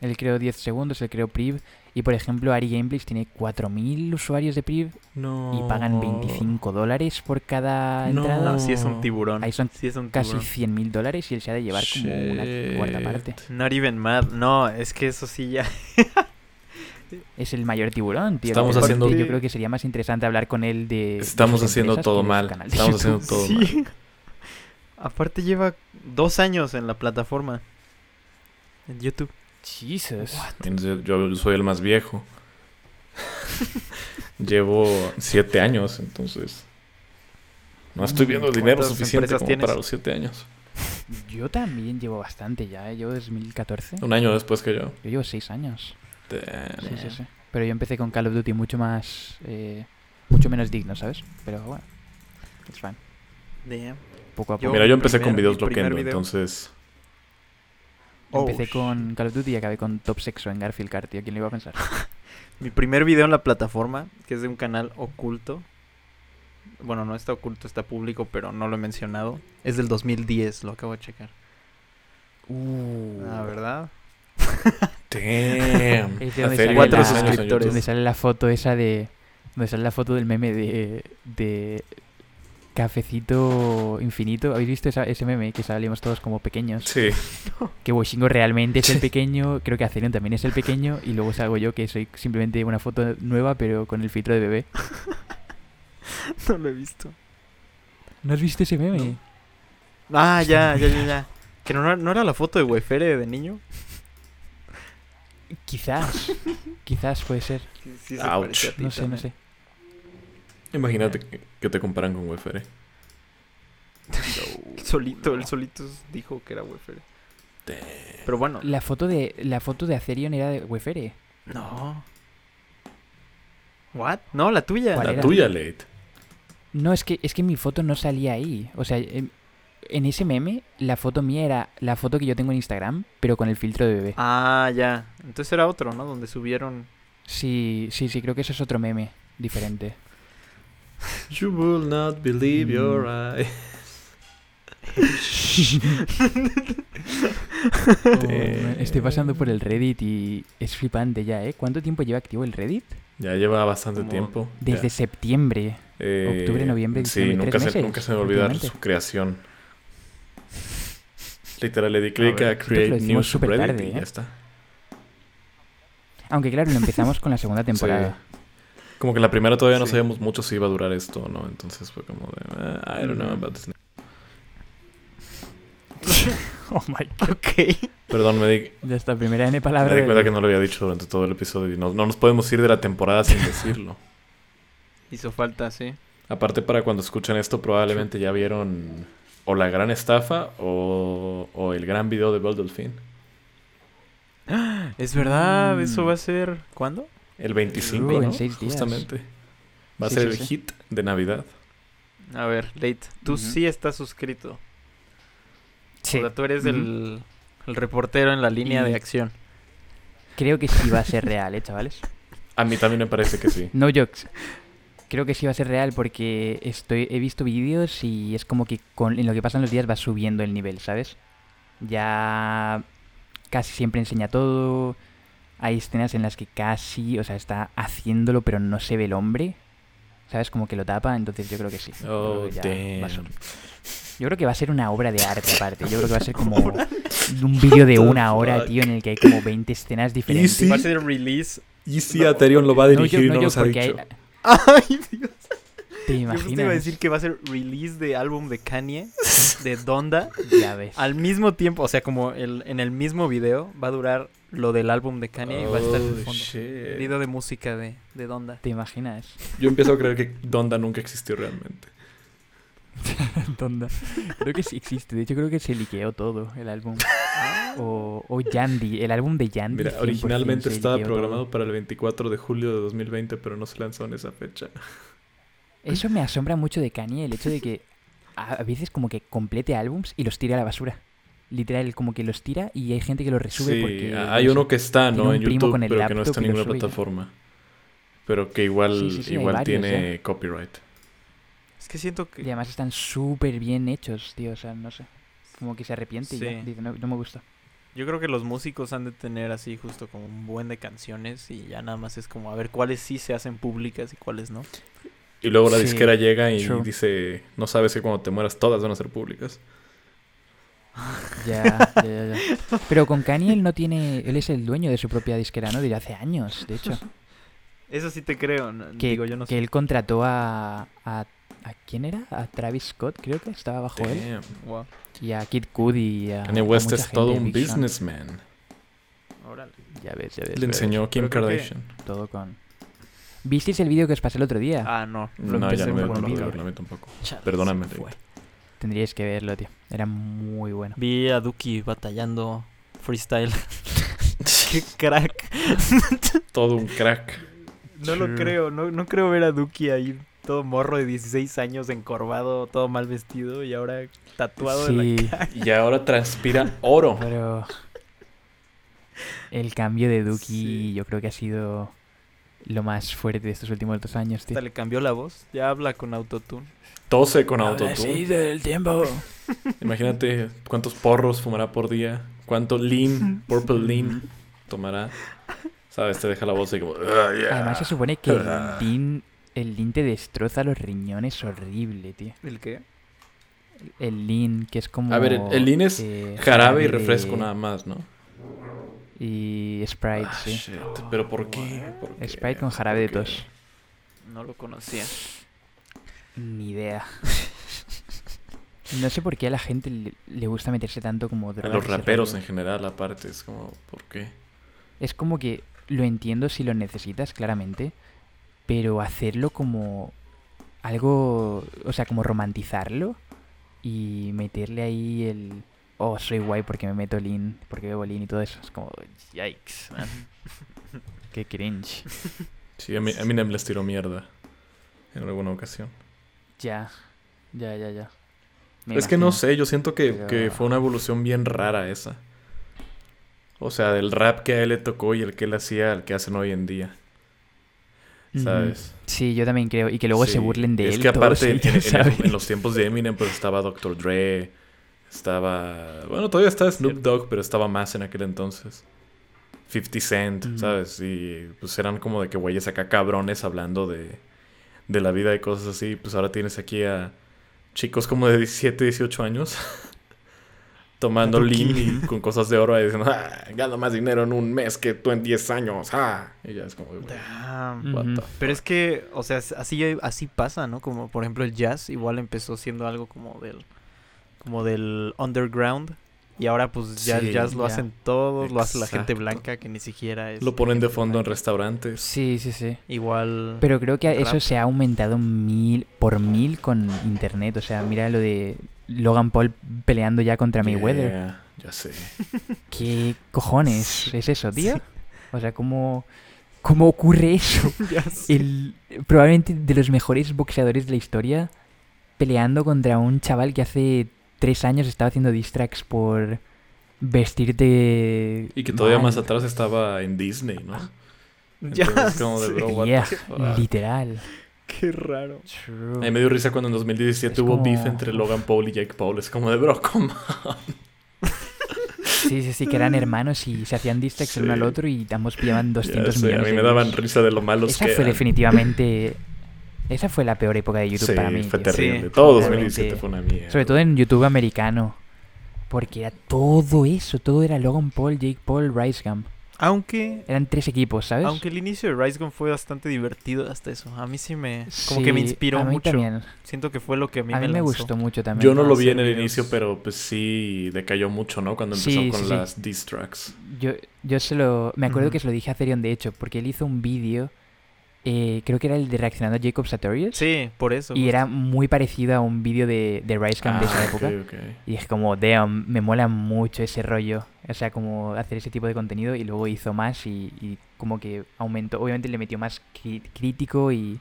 Él creó 10 segundos, él creó PRIV. Y, por ejemplo, Ari Gameplays tiene 4.000 usuarios de PRIV No. y pagan 25 dólares por cada No. entrada. No, sí es un tiburón. Ahí son Sí es un casi tiburón. 100.000 dólares y él se ha de llevar como una cuarta parte. Not even mad. No, es que eso sí ya. Es el mayor tiburón, tío. Estamos haciendo- Yo creo que sería más interesante hablar con él de. Estamos haciendo todo mal. Estamos YouTube. haciendo todo mal. sí. Aparte lleva dos años en la plataforma. En YouTube. Jesus. Yo, yo soy el más viejo. Llevo siete años, entonces. No estoy viendo el dinero ¿Cuántas suficiente como tienes? para los siete años. Yo también llevo bastante ya, ¿eh? Llevo desde 2014. Un año después que yo. Yo llevo 6 años. Damn. Sí, sí, sí. Pero yo empecé con Call of Duty mucho más. eh, mucho menos digno, ¿sabes? Pero bueno. It's fine. Damn. Poco a Yo- poco. Mira, yo empecé primer- con videos bloqueando, video. entonces. Oh, Empecé sh- con Call of Duty y acabé con Top Sexo en Garfield Kart, tío. ¿Quién lo iba a pensar? Mi primer video en la plataforma, que es de un canal oculto. Bueno, no está oculto, está público, pero no lo he mencionado. Es del 2010, lo acabo de checar. Uh, Ah, ¿verdad? Damn. Es de donde La sale serie Cuatro la- suscriptores. Donde sale la foto esa de. Donde sale la foto del meme de. de Cafecito infinito. ¿Habéis visto esa- ese meme? Que salimos todos como pequeños. Sí. Que Washingo realmente es el pequeño. Creo que Acerion también es el pequeño. Y luego salgo yo que soy simplemente una foto nueva, pero con el filtro de bebé. No lo he visto. ¿No has visto ese meme? Ah, ya, ya, ya, ya. ¿Que no, no era la foto de Wefere de niño? Quizás. Quizás puede ser. Sí, sí se Ouch. parece a ti No sé, no sé. Imagínate que, que te comparan con Wefere. Solito, el solito dijo que era Wefere. Pero bueno. La foto de la foto de Acerion era de Wefere. No. ¿What? No, la tuya. ¿Cuál La era? tuya, Late. No, es que, es que mi foto no salía ahí. O sea, em, en ese meme, la foto mía era la foto que yo tengo en Instagram, pero con el filtro de bebé. Ah, ya. Entonces era otro, ¿no? Donde subieron. Sí, sí, sí, creo que eso es otro meme diferente. You will not believe your Mm. eyes. Oh, man, Estoy pasando por el Reddit y es flipante ya, ¿eh? ¿Cuánto tiempo lleva activo el Reddit? Ya lleva bastante Como tiempo. Desde Ya. septiembre. Eh, octubre, noviembre, Sí, diciembre, nunca tres se, meses, nunca se me va a olvidar últimamente. su creación. Literal, le di clic ver, a Create decimos New súper Subreddit tarde, y ¿eh? ya está. Aunque claro, lo empezamos con la segunda temporada. Como que la primera todavía no Sí. sabíamos mucho si iba a durar esto o no. Entonces fue como de... "Ah, I don't know about this. Oh my god. Ok. Perdón, me di, Ya está, primera N me palabra. di cuenta que no lo había dicho durante todo el episodio. Y no, no nos podemos ir de la temporada sin decirlo. Hizo falta, sí. Aparte, para cuando escuchen esto, probablemente ya vieron o la gran estafa o, o el gran video de Bell Delfín. Es verdad, Mm. eso va a ser. ¿Cuándo? El 25, Uh, ¿no? días. Justamente. Va a ser sí, el sí. hit de Navidad. A ver, Late, tú sí estás suscrito. Sí. O sea, tú eres el, el reportero en la línea Y- de acción. Creo que sí va a ser real, ¿eh, chavales? A mí también me parece que sí. No jokes. Creo que sí va a ser real porque estoy he visto vídeos y es como que con, en lo que pasan los días va subiendo el nivel, ¿sabes? Ya casi siempre enseña todo. Hay escenas en las que casi, o sea, está haciéndolo pero no se ve el hombre. ¿Sabes? Como que lo tapa, entonces yo creo que sí. Yo creo Oh, que va Yo creo que va a ser una obra de arte aparte. Yo creo que va a ser como un vídeo de una hora, tío, en el que hay como 20 escenas diferentes. Sí. Va a ser release. Y si Aterion lo va a No, dirigir y no, nos ha dicho. hay- Ay, Dios. ¿Te Yo justo imaginas? iba a decir que va a ser release de álbum de Kanye, de Donda, Ya ves. al mismo tiempo, o sea, como el, en el mismo video va a durar lo del álbum de Kanye y va a estar en el Oh, fondo. shit. Video de música de, de Donda. ¿Te imaginas? Yo empiezo a creer que Donda nunca existió realmente. Donda. Creo que sí existe. De hecho, creo que se liqueó todo el álbum. O, o Yandy, el álbum de Yandy. Mira, 100% originalmente estaba todo. programado para el 24 de julio de 2020, pero no se lanzó en esa fecha. Eso me asombra mucho de Kanye, el hecho de que a veces como que complete álbums y los tira a la basura. Literal, como que los tira y hay gente que los resube Sí, porque... hay no uno sé. que está, ¿no? un En primo YouTube, con el pero que no está en y ninguna plataforma. Pero que igual, Sí, sí, sí, hay igual varios, tiene copyright. Es que siento Y que... además están súper bien hechos, tío. O sea, no sé. Como que se arrepiente y ya. Dice, no, no me gusta. Yo creo que los músicos han de tener así justo como un buen de canciones y ya nada más es como a ver cuáles sí se hacen públicas y cuáles no. Y luego la Sí, disquera llega y true. dice, no sabes que cuando te mueras todas van a ser públicas. Ya, ya, ya, ya. Pero con Kanye él no tiene... Él es el dueño de su propia disquera, ¿no? Desde hace años, de hecho. Eso sí te creo, no- que, digo yo no que sé. él contrató a, a... ¿A quién era? A Travis Scott, creo que estaba bajo él. Wow, Y a Kid Cudi y a... Kanye a West mucha es todo un businessman. órale. Ya ves, ya ves. Le enseñó Kim Kardashian. Todo con... ¿Visteis el vídeo que os pasé el otro día? Ah, no. Lo No, ya no me verlo, a mí tampoco. Perdóname, me. Tendríais que verlo, tío. Era muy bueno. Vi a Duki batallando freestyle. Qué crack. Todo un crack. No lo creo, no, no creo ver a Duki ahí todo morro de 16 años, encorvado, todo mal vestido y ahora tatuado Sí, la cara. Y ahora transpira oro. pero... El cambio de Duki Sí. yo creo que ha sido lo más fuerte de estos últimos dos años, tío. Hasta le cambió la voz. Ya habla con autotune. Tose con Ahora sí, autotune. del tiempo. Imagínate cuántos porros fumará por día. Cuánto lean, purple lean tomará. ¿Sabes? Te deja la voz de como... "Ah, yeah". Además se supone que el lean, el lean te destroza los riñones horrible, tío. ¿El qué? El lean, que es como... A ver, el- el lean es eh, Jarabe y de- refresco nada más, ¿no? Y Sprite, Ah, sí. shit. Pero ¿por qué? ¿Por qué? Sprite con jarabe de ¿Por tos. No lo conocía. Ni idea. No sé por qué a la gente le, le gusta meterse tanto como A drogas los y ese raperos en general, aparte, es como, ¿por qué? Es como que lo entiendo si lo necesitas, claramente, pero hacerlo como algo, o sea, como romantizarlo y meterle ahí el, oh, soy guay porque me meto lean, porque bebo lean y todo eso, es como, yikes, man. Qué cringe. Sí, a mí, Eminem les tiró mierda en alguna ocasión. Ya, ya, ya, ya. Me es que no sé, yo siento que, Pero- que fue una evolución bien rara esa. O sea, del rap que a él le tocó y el que él hacía al que hacen hoy en día. ¿Sabes? Sí, yo también creo. Y que luego se burlen de es él. que todos aparte, en, ellos, en- ¿sabes? en los tiempos de Eminem, pues estaba Dr. Dre, estaba... Bueno, todavía está Snoop Dogg, pero estaba más en aquel entonces. 50 Cent. ¿sabes? Y pues eran como de que güeyes acá cabrones hablando de, de la vida y cosas así. Pues ahora tienes aquí a chicos como de 17, 18 años tomando lean y con cosas de oro y diciendo, ah, gano más dinero en un mes que tú en 10 años, ah. Y ya es como, güey, what the Pero es que, o sea, así, así pasa, ¿no? Como por ejemplo el jazz igual empezó siendo algo como del, como del underground. Y ahora pues ya Sí, jazz lo ya. hacen todos, lo hace la gente blanca que ni siquiera es... Lo ponen de fondo en restaurantes. Sí, sí, sí. Igual... Pero creo que eso se ha aumentado mil por mil con internet. O sea, mira lo de Logan Paul peleando ya contra Mayweather. Ya sé. ¿Qué cojones es eso, tío? O sea, ¿cómo, cómo ocurre eso? Ya sé. El, probablemente de los mejores boxeadores de la historia peleando contra un chaval que hace tres años estaba haciendo distracks por vestirte Y que todavía mal. más atrás estaba en Disney, ¿no? Ya Entonces, como de, sé. bro, what Yeah, the fuck? literal. Qué raro. A mí me dio risa cuando en 2017 Es hubo como- beef entre Logan Paul y Jake Paul. Es como de, bro, ¿cómo? Sí, sí, sí, que eran hermanos y se hacían distracks el uno al Sí. otro y ambos pillaban 200 Ya millones a mí de me daban risa de lo malos Esa que fue eran. definitivamente... Esa fue la peor época de YouTube Sí, para mí. fue tío. terrible. Sí, Todo realmente. 2017 fue una mierda. Sobre todo en YouTube americano. Porque era todo eso, todo era Logan Paul, Jake Paul, Rice Gum. Aunque... Eran tres equipos, ¿sabes? Aunque el inicio de Rise Gun fue bastante divertido hasta eso. A mí sí me... Como que me inspiró a mí mucho. También. Siento que fue lo que a mí A me mí me lanzó. gustó mucho también. Yo no lo vi en el videos. inicio, pero pues sí decayó mucho, ¿no? Cuando empezó Sí, con sí, sí. las diss tracks. Yo, yo se lo... Me acuerdo que se lo dije a Therion, de hecho, porque él hizo un vídeo, eh, creo que era el de reaccionando a Jacob Sartorius. Sí, por eso. Y justo. era muy parecido a un vídeo de, de Rice Gum de esa Ah, época. ok, ok. Y dije como, damn, me mola mucho ese rollo. O sea, como hacer ese tipo de contenido y luego hizo más y, y como que aumentó. Obviamente le metió más crítico y,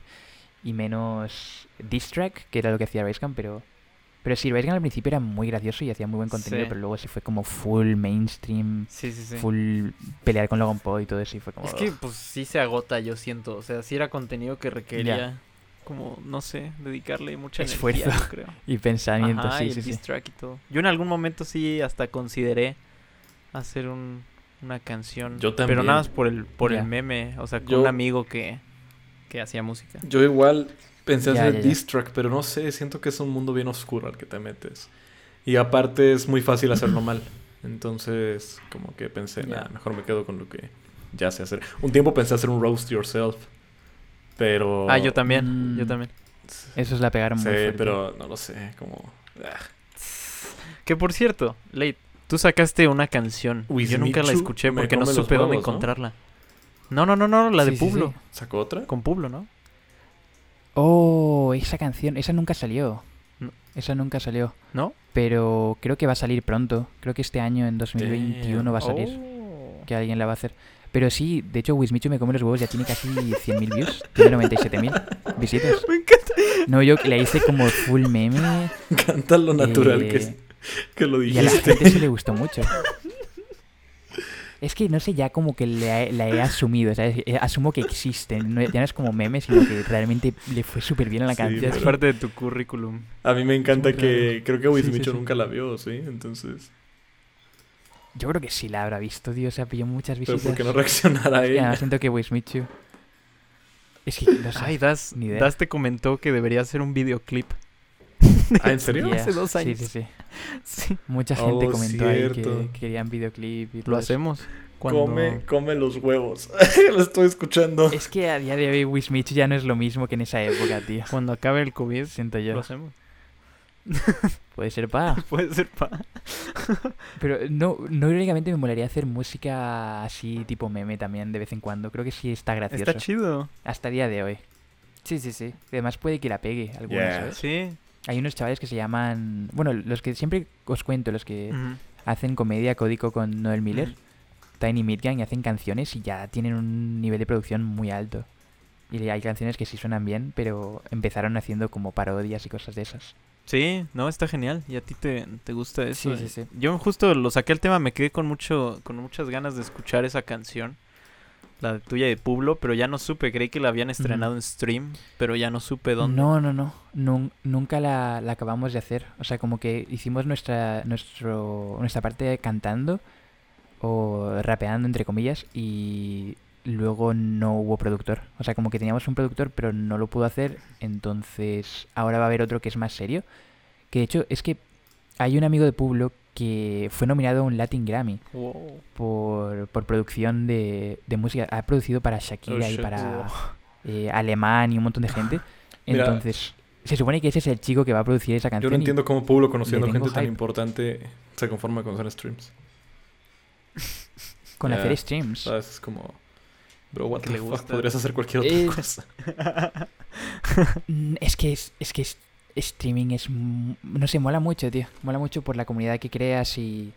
y menos diss track, que era lo que hacía Rice Gum, pero... Pero Gum al principio era muy gracioso y hacía muy buen contenido, Sí. pero luego se fue como full mainstream, Sí, sí, sí. full pelear con Logan Paul y todo eso y fue como... Es que pues sí se agota, yo siento. O sea, sí era contenido que requería como, no sé, dedicarle mucha Esfuerzo. energía, yo creo. Y pensamiento, Ajá, sí, y el sí, y todo. Yo en algún momento sí hasta consideré hacer un, una canción. Yo Pero también. nada más por el, por el meme, o sea, con Yo- un amigo que, que hacía música. Yo igual pensé Ya, hacer ya, ya. diss track, pero no sé, siento que es un mundo bien oscuro al que te metes. Y aparte es muy fácil hacerlo mal. Entonces, como que pensé. "Nah, mejor me quedo con lo que ya sé hacer. Un tiempo pensé hacer un roast yourself, pero... Ah, yo también, yo Mm. también. Esos la pegaron Sí, muy fuerte. pero no lo sé, como... ah. Que por cierto, Late, tú sacaste una canción. With yo nunca la escuché porque no supe dónde encontrarla. No, no, no, no, la de Sí, sí, sí. Publo. ¿Sacó otra? Con Publo, ¿no? Oh, esa canción, esa nunca salió. No. Esa nunca salió. ¿No? Pero creo que va a salir pronto. Creo que este año, en 2021, va a salir. Oh. Que alguien la va a hacer. Pero sí, de hecho, Wismichu me come los huevos ya tiene casi 100.000 views. Tiene 97.000 visitas. Me encanta. No, yo le hice como full meme. Canta lo natural eh, que, que lo Y a la dijiste. gente sí le gustó mucho. Es que no sé, ya como que la he asumido, ¿sabes? Eh, Asumo que existen. No, ya no es como meme, sino que realmente le fue súper bien a la Sí, canción. Ya es pero- parte de tu currículum. A mí me encanta que creo que Sí, Wismicho sí, sí. nunca la vio, ¿sí? Entonces, Yo creo que sí la habrá visto, tío. O sea, pilló muchas pero visitas. ¿por qué no además ella? siento que Wismichu. Es que no sé. Ay, Das, ni idea. Das te comentó que debería hacer un videoclip. Ah, ¿en serio? Yeah, hace dos años. Sí, sí, Sí. Mucha gente Oh, comentó ahí que querían videoclip y todo Lo eso. hacemos. Cuando... Come, come los huevos. lo estoy escuchando. Es que a día de hoy Wismichu ya no es lo mismo que en esa época, tío. Cuando acabe el COVID, Siento lo yo. hacemos. Puede ser pa. Puede ser pa. Pero no, no irónicamente me molaría hacer música así tipo meme también de vez en cuando. Creo que sí está gracioso. Está chido. Hasta el día de hoy. Sí, sí, sí. Además puede que la pegue alguna, Yeah. ¿sabes? Sí. Hay unos chavales que se llaman... Bueno, los que siempre os cuento, los que hacen comedia código con Noel Miller, Ujú. Tiny Midgang, y hacen canciones y ya tienen un nivel de producción muy alto. Y hay canciones que sí suenan bien, pero empezaron haciendo como parodias y cosas de esas. Sí, no, está genial. ¿Y a ti te, te gusta eso? Sí, sí, sí. Yo justo lo saqué el tema, me quedé con mucho, con muchas ganas de escuchar esa canción. La tuya de Pueblo, pero ya no supe. Creí que la habían estrenado en stream, pero ya no supe dónde. No, no, no. Nun- nunca la, la acabamos de hacer. O sea, como que hicimos nuestra, nuestro, nuestra parte cantando o rapeando, entre comillas, y luego no hubo productor. O sea, como que teníamos un productor, pero no lo pudo hacer. Entonces, ahora va a haber otro que es más serio. Que de hecho, es que hay un amigo de Pueblo que fue nominado a un Latin Grammy Wow. por, por producción de, de música. Ha producido para Shakira y shit. para eh, Alemán y un montón de gente. Mira. Entonces, se supone que ese es el chico que va a producir esa Yo canción. no y- entiendo cómo Pueblo, conociendo gente tan importante, se conforma con hacer streams. con hacer streams. ¿Sabes? Es como... Bro, what the le fuck, gusta. podrías hacer cualquier otra cosa. Mm, Es que es, es que es- streaming es no sé, mola mucho, tío. Mola mucho por la comunidad que creas y,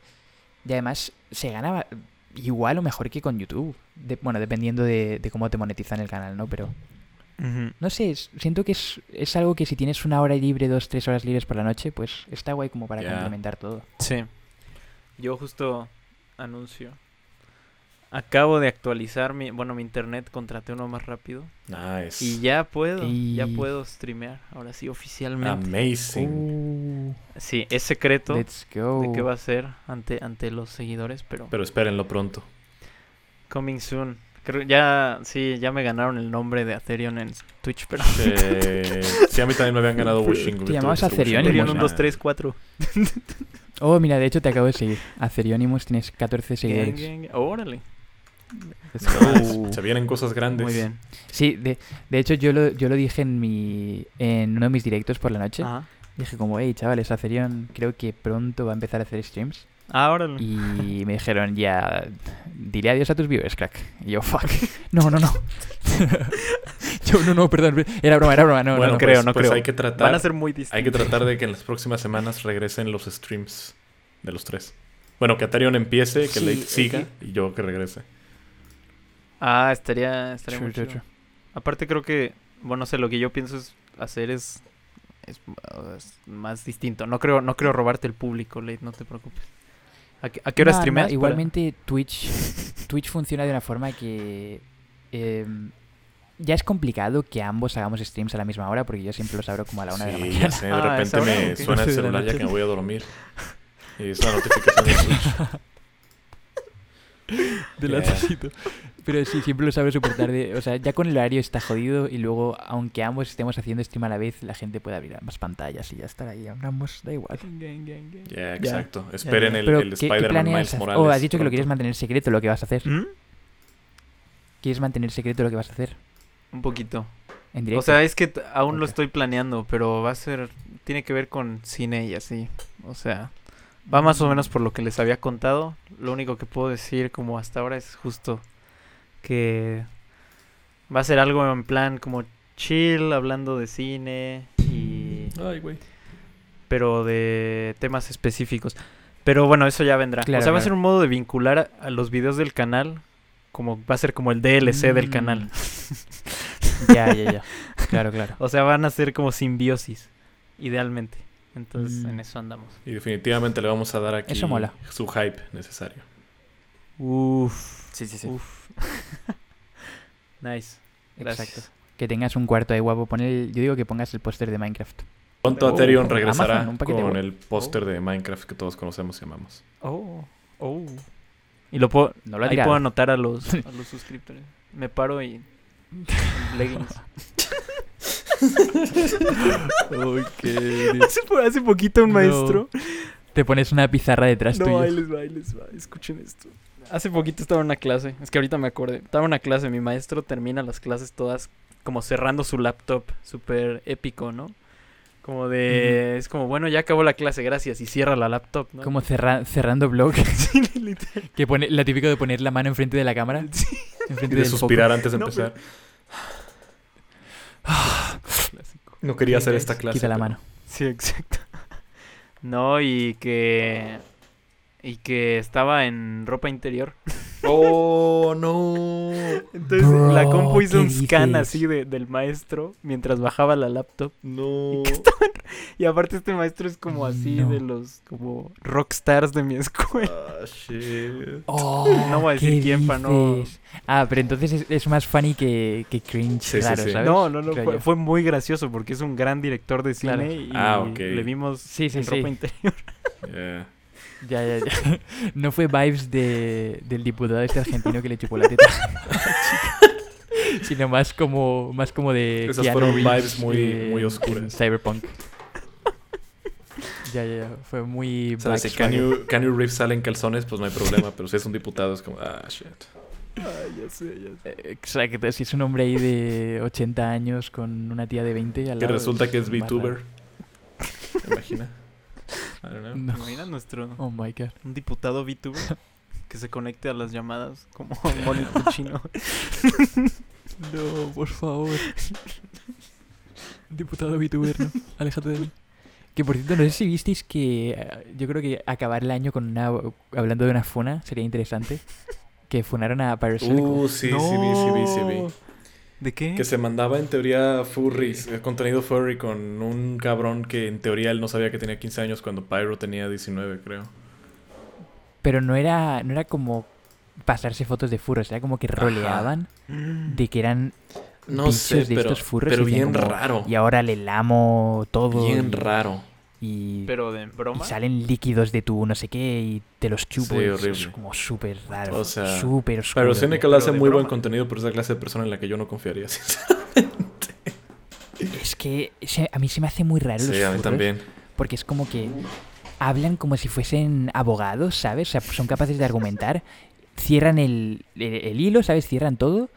y además se gana igual o mejor que con YouTube. De- bueno, dependiendo de, de cómo te monetizan el canal, ¿no? Pero no sé, es- siento que es, es algo que si tienes una hora libre, dos, tres horas libres por la noche, pues está guay como para complementar todo. Sí. Yo justo anuncio. Acabo de actualizar mi, bueno, mi internet, contraté uno más rápido. Nice. Y ya puedo, ya puedo streamear, ahora sí, oficialmente. Amazing. Uh, Sí, es secreto let's go. de qué va a ser ante, ante los seguidores, pero Pero espérenlo pronto. coming soon. Creo ya, sí, ya me ganaron el nombre de Atherion en Twitch, pero... Sí, a mí también me habían ganado Wishing. ¿Te llamabas Atherion? Atherion? Atherion 1, 2, 3, 4. Oh, mira, de hecho te acabo de seguir. Atherionimus tienes 14 seguidores. Órale. Se vienen cosas grandes. Muy bien. Sí, de, de hecho yo lo, yo lo dije en mi en uno de mis directos por la noche. Ajá. Dije como, hey chavales, Acerion creo que pronto va a empezar a hacer streams. Ah, órale. Y me dijeron, ya, diré adiós a tus viewers, crack. Y yo, fuck. No, no, no. yo, no, no, perdón. Era broma, era broma. No, bueno, no, creo, pues, no pues creo. hay que tratar. Van a ser muy distintos. Hay que tratar de que en las próximas semanas regresen los streams de los tres. Bueno, que Atherion empiece, que Sí, Late siga y yo que regrese. Ah, estaría, estaría muy chido. Aparte creo que, bueno, no sé, lo que yo pienso es hacer es, es, es más distinto. No creo, no creo robarte el público, Late, no te preocupes. ¿A qué, a qué hora No, no, streameas? para- igualmente Twitch, Twitch funciona de una forma que em, ya es complicado que ambos hagamos streams a la misma hora porque yo siempre los abro como a la una de la mañana. ya sé, de Ah, ¿a repente me suena el celular ya que me voy a dormir. Y es la notificación de Twitch. de la Yeah. Pero sí, siempre lo sabe súper tarde. O sea, ya con el horario está jodido y luego, aunque ambos estemos haciendo stream a la vez, la gente puede abrir ambas pantallas y ya estar ahí. Ambos, da igual. Ya, exacto. Ya, Esperen ya. el, el ¿qué- ¿qué, Spider-Man Miles? Morales. Oh, has dicho que lo quieres mantener secreto lo que vas a hacer. ¿Mm? ¿Quieres mantener secreto lo que vas a hacer? Un poquito. En directo. O sea, es que aún lo estoy planeando, pero va a ser, tiene que ver con cine y así. O sea, va más o menos por lo que les había contado. Lo único que puedo decir como hasta ahora es justo que va a ser algo en plan como chill, hablando de cine y Ay, güey. pero de temas específicos. Pero bueno, eso ya vendrá. Claro, o sea, va a ser un modo de vincular a, a los videos del canal, como va a ser como el DLC del Mm. canal. Ya, ya, ya. Claro, claro. O sea, van a ser como simbiosis, idealmente. Entonces, Mm. en eso andamos. Y definitivamente le vamos a dar aquí Eso mola. su hype necesario. Uf. Sí, sí, sí. Uf. nice. Gracias. Exacto. Que tengas un cuarto ahí guapo. Pon el- yo digo que pongas el póster de Minecraft. Pronto Oh, Aterion regresará Amazon, con el póster de Minecraft que todos conocemos y amamos. Oh. Oh. Y lo puedo, No lo ahí puedo anotar a los, a los suscriptores. Me paro y. leggings. hace, po- hace poquito un No. maestro. Te pones una pizarra detrás No, tuyo. ahí les va, ahí les va. Escuchen esto. Hace poquito estaba en una clase. Es que ahorita me acordé. Estaba en una clase. Mi maestro termina las clases todas como cerrando su laptop. Súper épico, ¿no? Como de. Es como, bueno, ya acabó la clase, gracias. Y cierra la laptop, ¿no? Como cerra- cerrando blog. Sí, literal. que pone la típico de poner la mano enfrente de la cámara. Sí. Y Enfrente de del foco. suspirar antes de No, empezar. Clásico. No quería hacer esta clase. Quita la pero- mano. Sí, exacto. No, y que. Y que estaba en ropa interior. Oh, no. Entonces Bro, la compu hizo ¿qué un scan dices? así de, del maestro mientras bajaba la laptop. No. Y aparte este maestro es como así No. de los como rockstars de mi escuela. Ah, shit. Oh, No voy a decir ¿qué quién pa' no-? Ah, pero entonces es, es más funny que, que cringe Sí, sí, raro, sí. ¿sabes? No, no, no, fue, muy gracioso porque es un gran director de cine Claro. y Ah, ok. le vimos Sí, sí, en sí. ropa interior. Yeah. Ya, ya, ya. No fue vibes de, del diputado este argentino que le chupó la teta. Sino más como, más como de. Esas Keanu fueron Reeves vibes muy- en- muy oscuras. en Cyberpunk. Ya, ya, ya. Fue muy. O sea, si. Keanu, Keanu Reeves sale en calzones, pues no hay problema. Pero si es un diputado, es como, ah, shit. ya sé, ya sé. Eh, Exacto, si es un hombre ahí de 80 años con una tía de 20 al Que lado, resulta que es VTuber. ¿Te imaginas? No. Imagina nuestro Oh my god. un diputado VTuber que se conecte a las llamadas como un monito chino. No, por favor. Diputado VTuber, ¿no? Aléjate de mí. Que por cierto, no sé si visteis que eh, yo creo que acabar el año con una hablando de una funa sería interesante. Que funaron a Parasol. Uh, sí, sí vi, sí vi, sí vi. ¿De qué? Que se mandaba en teoría furries, eh, contenido furry con un cabrón que en teoría él no sabía que tenía 15 años cuando Pyro tenía 19, creo. Pero no era, no era como pasarse fotos de furros, era como que roleaban de que eran No bichos sé, de pero, estos furros. pero bien como, raro. Y ahora le lamo todo. Bien y- raro. Y, Pero de y broma. salen líquidos de tu no sé qué y te los chupo. Sí, y es como súper raro. O sea, súper oscuro. Pero Cynical pero hace muy buen contenido, pero es la clase de persona en la que yo no confiaría. Es que se- a mí se me hace muy raro los sí, a mí furros, también. Porque es como que hablan como si fuesen abogados, ¿sabes? O sea, son capaces de argumentar. Cierran el, el- el hilo, ¿sabes? Cierran todo.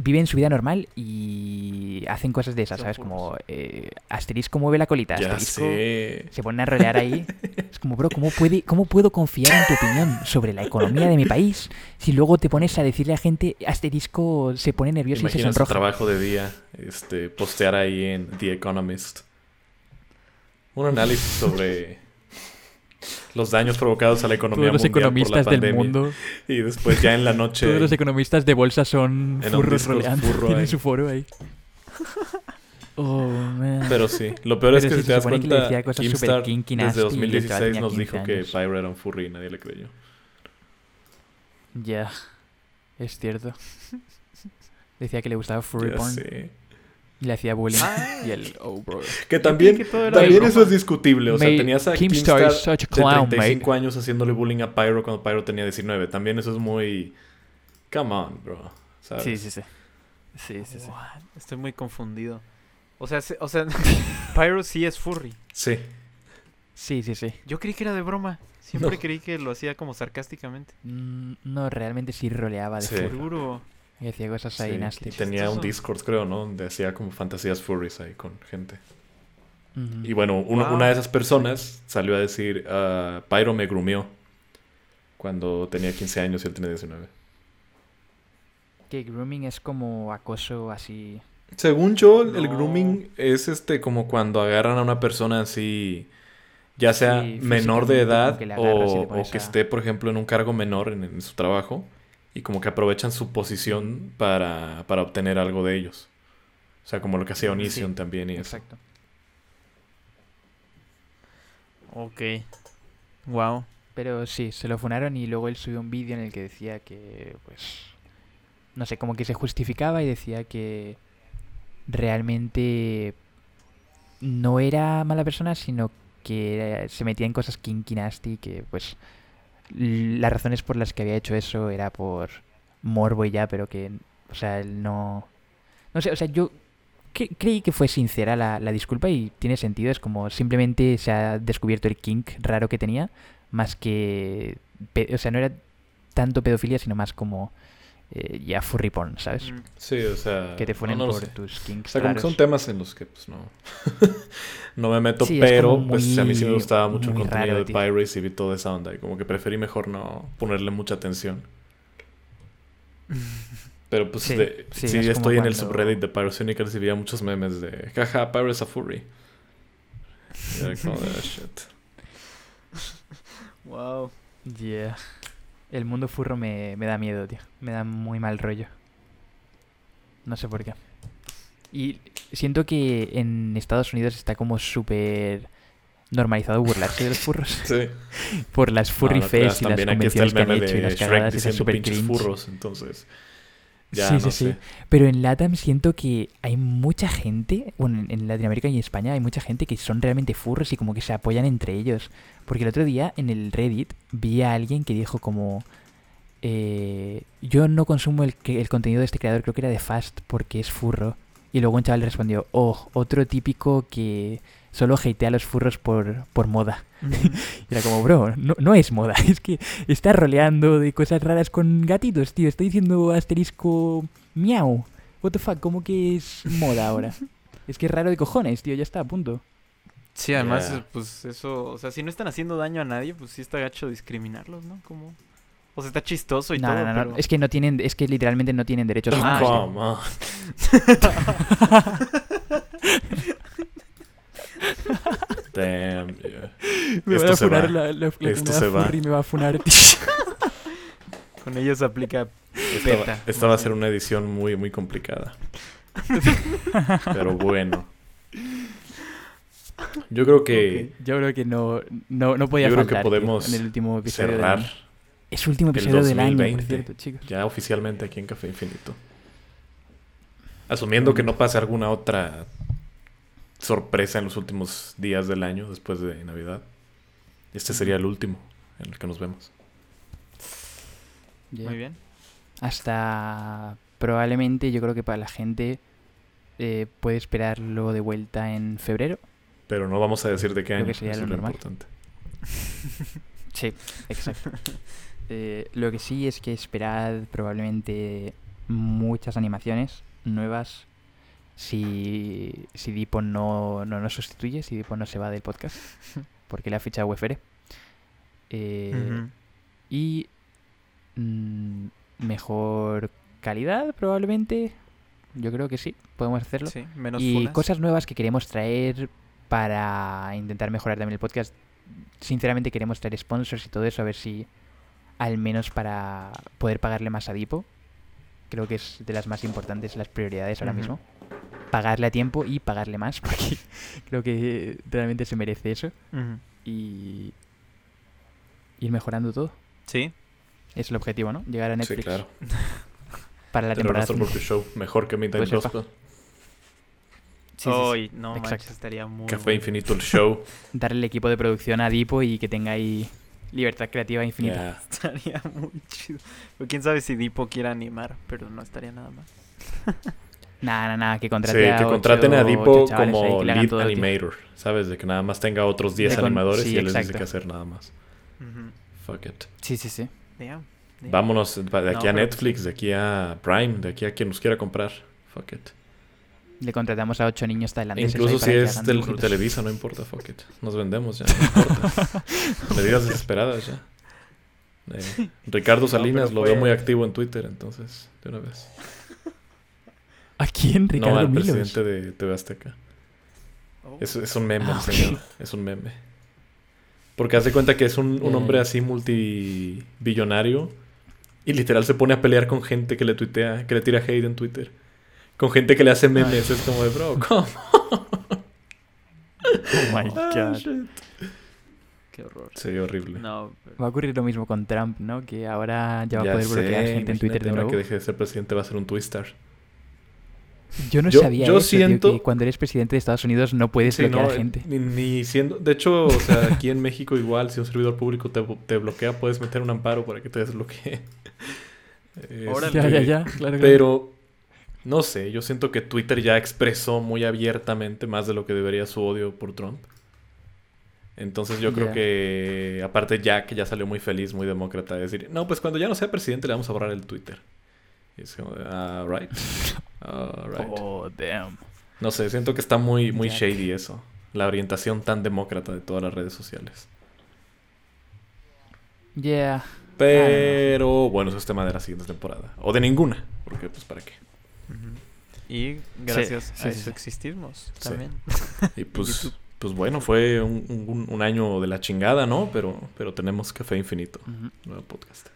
Viven su vida normal y hacen cosas de esas, Son ¿sabes? puros. Como eh, asterisco mueve la colita, Ya asterisco sé. se ponen a rolear ahí. Es como, bro, ¿cómo, puede, ¿cómo puedo confiar en tu opinión sobre la economía de mi país si luego te pones a decirle a gente, asterisco se pone nervioso y se sonroja? trabajo de día, este, postear ahí en The Economist. Un análisis sobre los daños provocados a la economía Todos los mundial por la economistas del pandemia. mundo, Y después ya en la noche... todos los economistas de bolsa son furros roleando. furro Tienen ahí. su foro ahí. Oh, man. Pero sí, lo peor es que si te das que cuenta, súper Keemstar kinky, desde nasty, y el chaval 2016 tenía nos 15 dijo que. Pyro era un furry y nadie le creyó. Ya, es cierto. Decía que le gustaba furry Ya porn sé. Y le hacía bullying. Ah. y el, oh, bro. Que también, que de también eso es discutible. O sea, Mate, tenías a is such a de clown, 35 años haciéndole bullying a Pyro cuando Pyro tenía 19. También eso es muy... Come on, bro. ¿sabes? Sí, sí, sí. Sí, sí, sí. What? Estoy muy confundido. O sea, se- o sea, Pyro sí es furry. Sí. Sí, sí, sí. Yo creí que era de broma. Siempre No. creí que lo hacía como sarcásticamente. Mm, No, realmente sí roleaba de Sí. furro. Seguro. Y hacía cosas ahí sí. nasty. Y tenía un. Discord, creo, ¿no? Donde hacía como fantasías furries ahí con gente. Y bueno, Wow. una de esas personas salió a decir, ah, Pyro me grumió cuando tenía 15 años y él tenía 19. Que grooming es como acoso así. Según yo, el grooming es este como cuando agarran a una persona así, ya sea Sí, menor de edad o, que esté, por ejemplo, en un cargo menor en, en su trabajo y como que aprovechan su posición para, para obtener algo de ellos. O sea, como lo que hacía Onision Sí, también y eso. Exacto. Ok. Wow. Pero sí, se lo funaron y luego él subió un vídeo en el que decía que, pues, no sé, como que se justificaba y decía que realmente no era mala persona, sino que se metía en cosas kinky nasty, que pues las razones por las que había hecho eso era por morbo y ya, pero que, o sea, él no... No sé, o sea, yo cre- creí que fue sincera la, la disculpa y tiene sentido, es como simplemente se ha descubierto el kink raro que tenía, más que... O sea, no era tanto pedofilia, sino más como eh, ya furry porn, ¿sabes? Mm. Sí, o sea. Que te no, funen no lo por sé. tus O kinks sea, como que son temas en los que pues no. no me meto, Sí, pero pues a mí sí me gustaba mucho el contenido raro, de tío. Pirates y vi toda esa onda. Y como que preferí mejor no ponerle mucha atención. Pero pues Sí, de- sí, sí, es como estoy en el subreddit de Pirates y veía muchos memes de jaja, Pirates a furry. Y era como de, "Ah, shit. Wow. Yeah. El mundo furro me, me da miedo, tío. Me da muy mal rollo. No sé por qué. Y siento que en Estados Unidos está como súper normalizado burlarse de los furros. Sí. por las furry No, no y las convenciones que han hecho y las Shrek cagadas esas diciendo súper cringe. furros, entonces. Ya, sí, no sí, sí. Pero en LATAM siento que hay mucha gente, bueno, en- Latinoamérica y en España hay mucha gente que son realmente furros y como que se apoyan entre ellos. Porque el otro día en el Reddit vi a alguien que dijo como... eh, yo no consumo el, el contenido de este creador, creo que era de Fast porque es furro. Y luego un chaval le respondió, oh, otro típico que solo hatea a los furros por, por moda. Y era como, bro, no, no es moda, es que está roleando de cosas raras con gatitos, tío. Está diciendo asterisco miau. What the fuck, ¿cómo que es moda ahora? Es que es raro de cojones, tío, ya está, punto. Sí, además, pues eso, o sea, si no están haciendo daño a nadie, pues sí está gacho discriminarlos, ¿no? Como... O sea, está chistoso y No, todo, no, no, pero... es que no tienen, es que literalmente no tienen derechos Oh, humanos. Damn, yeah. Me Esto van a funar va. la, la, la Esto se va. me va a funar. Con ellos aplica Esta, va- esta va a ser una edición muy, muy complicada. Pero bueno. Yo creo que Yo creo que no, no, no podía Yo creo que faltar tío, podemos en el último episodio del cerrar año. Es el último el episodio del año, por 2020. cierto, chicos. ya oficialmente aquí en Café Infinito. Asumiendo que no pase alguna otra sorpresa en los últimos días del año después de Navidad. Este sería el último en el que nos vemos. Yeah. muy bien. Hasta probablemente yo creo que para la gente eh, puede esperarlo de vuelta en febrero. Pero no vamos a decir de qué Creo año. que sería eso lo es lo normal. importante. Sí, exacto. Eh, lo que sí es que esperad probablemente muchas animaciones nuevas si, si Dipo no, no nos sustituye, si Dipo no se va del podcast, porque le ha fichado UFR. Eh. Y mm, mejor calidad probablemente. Yo creo que sí, podemos hacerlo. Sí, menos y funas. cosas nuevas que queremos traer para intentar mejorar también el podcast. Sinceramente queremos traer sponsors y todo eso, a ver si al menos para poder pagarle más a Dipo. Creo que es de las más importantes, las prioridades ahora mismo. Pagarle a tiempo y pagarle más, porque creo que realmente se merece eso. Y ir mejorando todo. Sí, Es el objetivo, ¿no? Llegar a Sí, Netflix claro. para la Tener temporada. nuestro cinco. propio show. Mejor que Midnight Pues. Gospel. Sí, sí, sí. Hoy, no Exacto. manches, estaría muy Café bueno. Infinito, el show. Darle el equipo de producción a Dipo y que tenga ahí libertad creativa infinita. Ya. Estaría muy chido. Pero quién sabe si Dipo quiera animar, pero no estaría nada mal. Nada, nada, que Sí, contrate a que ocho- contraten a ocho Dipo chavales ahí como lead animator. ¿Sabes? De que nada más tenga otros 10 De con- animadores sí, y él les dice exacto. qué hacer nada más. Ujú. Fuck it. Sí, sí, sí. Damn, damn. Vámonos de aquí No, a Netflix, de aquí a Prime, de aquí a quien nos quiera comprar. Fuck it. Le contratamos a ocho niños tailandeses. Incluso si es del. Televisa, no importa, fuck it. Nos vendemos ya, no importa. Medidas desesperadas ya. Eh, Ricardo Salinas lo veo muy activo en Twitter, entonces, de una vez. ¿A quién? Ricardo no al Milos. presidente de TV Azteca. Oh. Es, es un meme, Ah, señor. Es un meme. Porque hace cuenta que es un, un Eh. hombre así multibillonario y literal se pone a pelear con gente que le tuitea, que le tira hate en Twitter. Con gente que le hace memes. Es como de, bro, ¿cómo? Oh my Ah, god. shit. Qué horror. Sí, horrible. No, pero- Va a ocurrir lo mismo con Trump, ¿no? Que ahora ya va Ya a poder sé, bloquear gente en Twitter de ahora nuevo. que deje de ser presidente va a ser un twistar. Yo no Yo- sabía yo eso, tío, siento- que cuando eres presidente de Estados Unidos no puedes Sí, bloquear no, gente. Ni, ni siendo... De hecho, o sea, aquí en México igual, si un servidor público te, te bloquea, puedes meter un amparo para que te desbloquee. Órale. Ya, ya, Este, ya, claro. claro. Pero, no sé, yo siento que Twitter ya expresó muy abiertamente más de lo que debería su odio por Trump. Entonces yo creo que, aparte Jack ya salió muy feliz, muy demócrata, de decir, no, pues cuando ya no sea presidente le vamos a borrar el Twitter. Y es como, ah, right. Ah, right. Oh, damn. No sé, siento que está muy, muy Jack. shady eso. La orientación tan demócrata de todas las redes sociales. Yeah. Pero bueno, eso es tema de la siguiente temporada. O de ninguna, porque pues para qué. Y gracias sí, a sí, eso existimos también. Y pues, pues bueno, fue un, un- un año de la chingada, ¿no? Pero, pero tenemos Café Infinito, Ujú. nuevo podcast.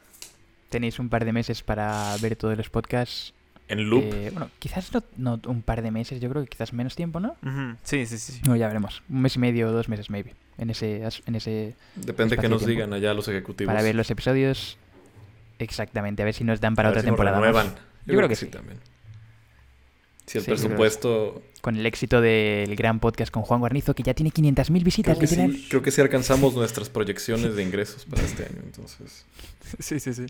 Tenéis un par de meses para ver todos los podcasts. En loop, Eh, bueno, quizás no, no un par de meses, yo creo que quizás menos tiempo, ¿no? Ujú. Sí, sí, sí. No, ya veremos. Un mes y medio o dos meses, maybe. En ese, en ese depende que nos digan allá los ejecutivos. para ver los episodios. Exactamente, a ver si nos dan A para ver otra si nos temporada. más. renuevan. Yo, creo, que, sí, sí. también. Si el Sí, sí. presupuesto... Con el éxito del gran podcast con Juan Guarnizo, que ya tiene 500.000 visitas, Creo que, literal. sí, creo que sí alcanzamos nuestras proyecciones de ingresos para este año, entonces... Sí, sí, sí.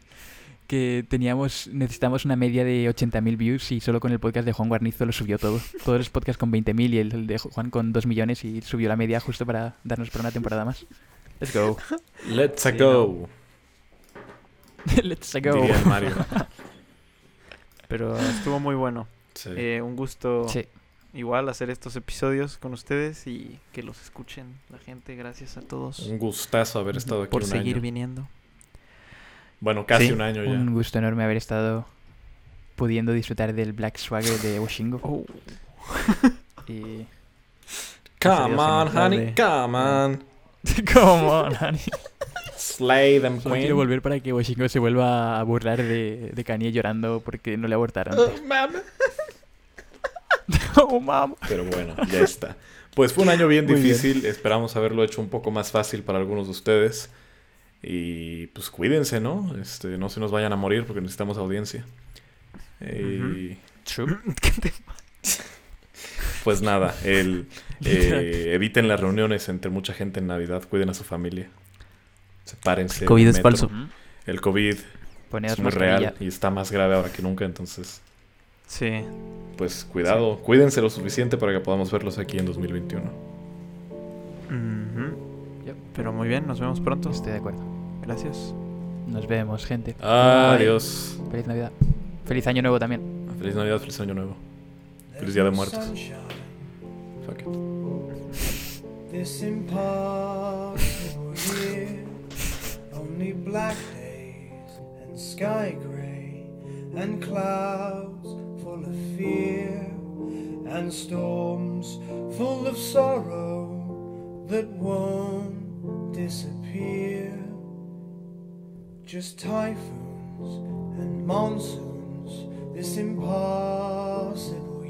Que teníamos, necesitamos una media de 80.000 views y solo con el podcast de Juan Guarnizo lo subió todo. Todos los podcasts con 20.000 y el, de Juan con 2 millones y subió la media justo para darnos para una temporada más. Let's go. Let's Sí, go, Let's go. diría el Mario. Pero estuvo muy bueno. Sí. Eh, un gusto Sí. igual hacer estos episodios con ustedes y que los escuchen la gente. Gracias a todos Un gustazo haber estado aquí por un seguir año. viniendo. Bueno, casi Sí, un año ya. Un gusto enorme haber estado pudiendo disfrutar del Black Swagger de Washingo. Oh. Y... Come on, Sería honey, come on. Come on, honey. Slay them, Solo queen. quiero volver para que Washingo se vuelva a burlar de, de Kanye llorando porque no le abortaron. Oh, oh, mamá. Pero bueno, ya está. Pues fue un año bien Muy bien. difícil. Esperamos haberlo hecho un poco más fácil para algunos de ustedes. Y pues cuídense, ¿no? Este, no se nos vayan a morir porque necesitamos audiencia. Y True. pues nada, el, eh, eviten las reuniones entre mucha gente en Navidad. Cuiden a su familia. Sepárense. COVID del es falso. El COVID Poneos es muy real y está más grave ahora que nunca. Entonces, Sí. pues cuidado. Cuídense lo suficiente para que podamos verlos aquí en 2021. Ujú. Yep. Pero muy bien, nos vemos pronto. Estoy de acuerdo. Gracias. Nos vemos, gente. Adiós. Feliz Navidad. Feliz Año Nuevo también. Feliz Navidad, feliz Año Nuevo. Feliz Día de Muertos. Fuck it. This impossible year, only black days and sky gray, and clouds full of fear, and storms full of sorrow that won't disappear. Just typhoons and monsoons, this impossible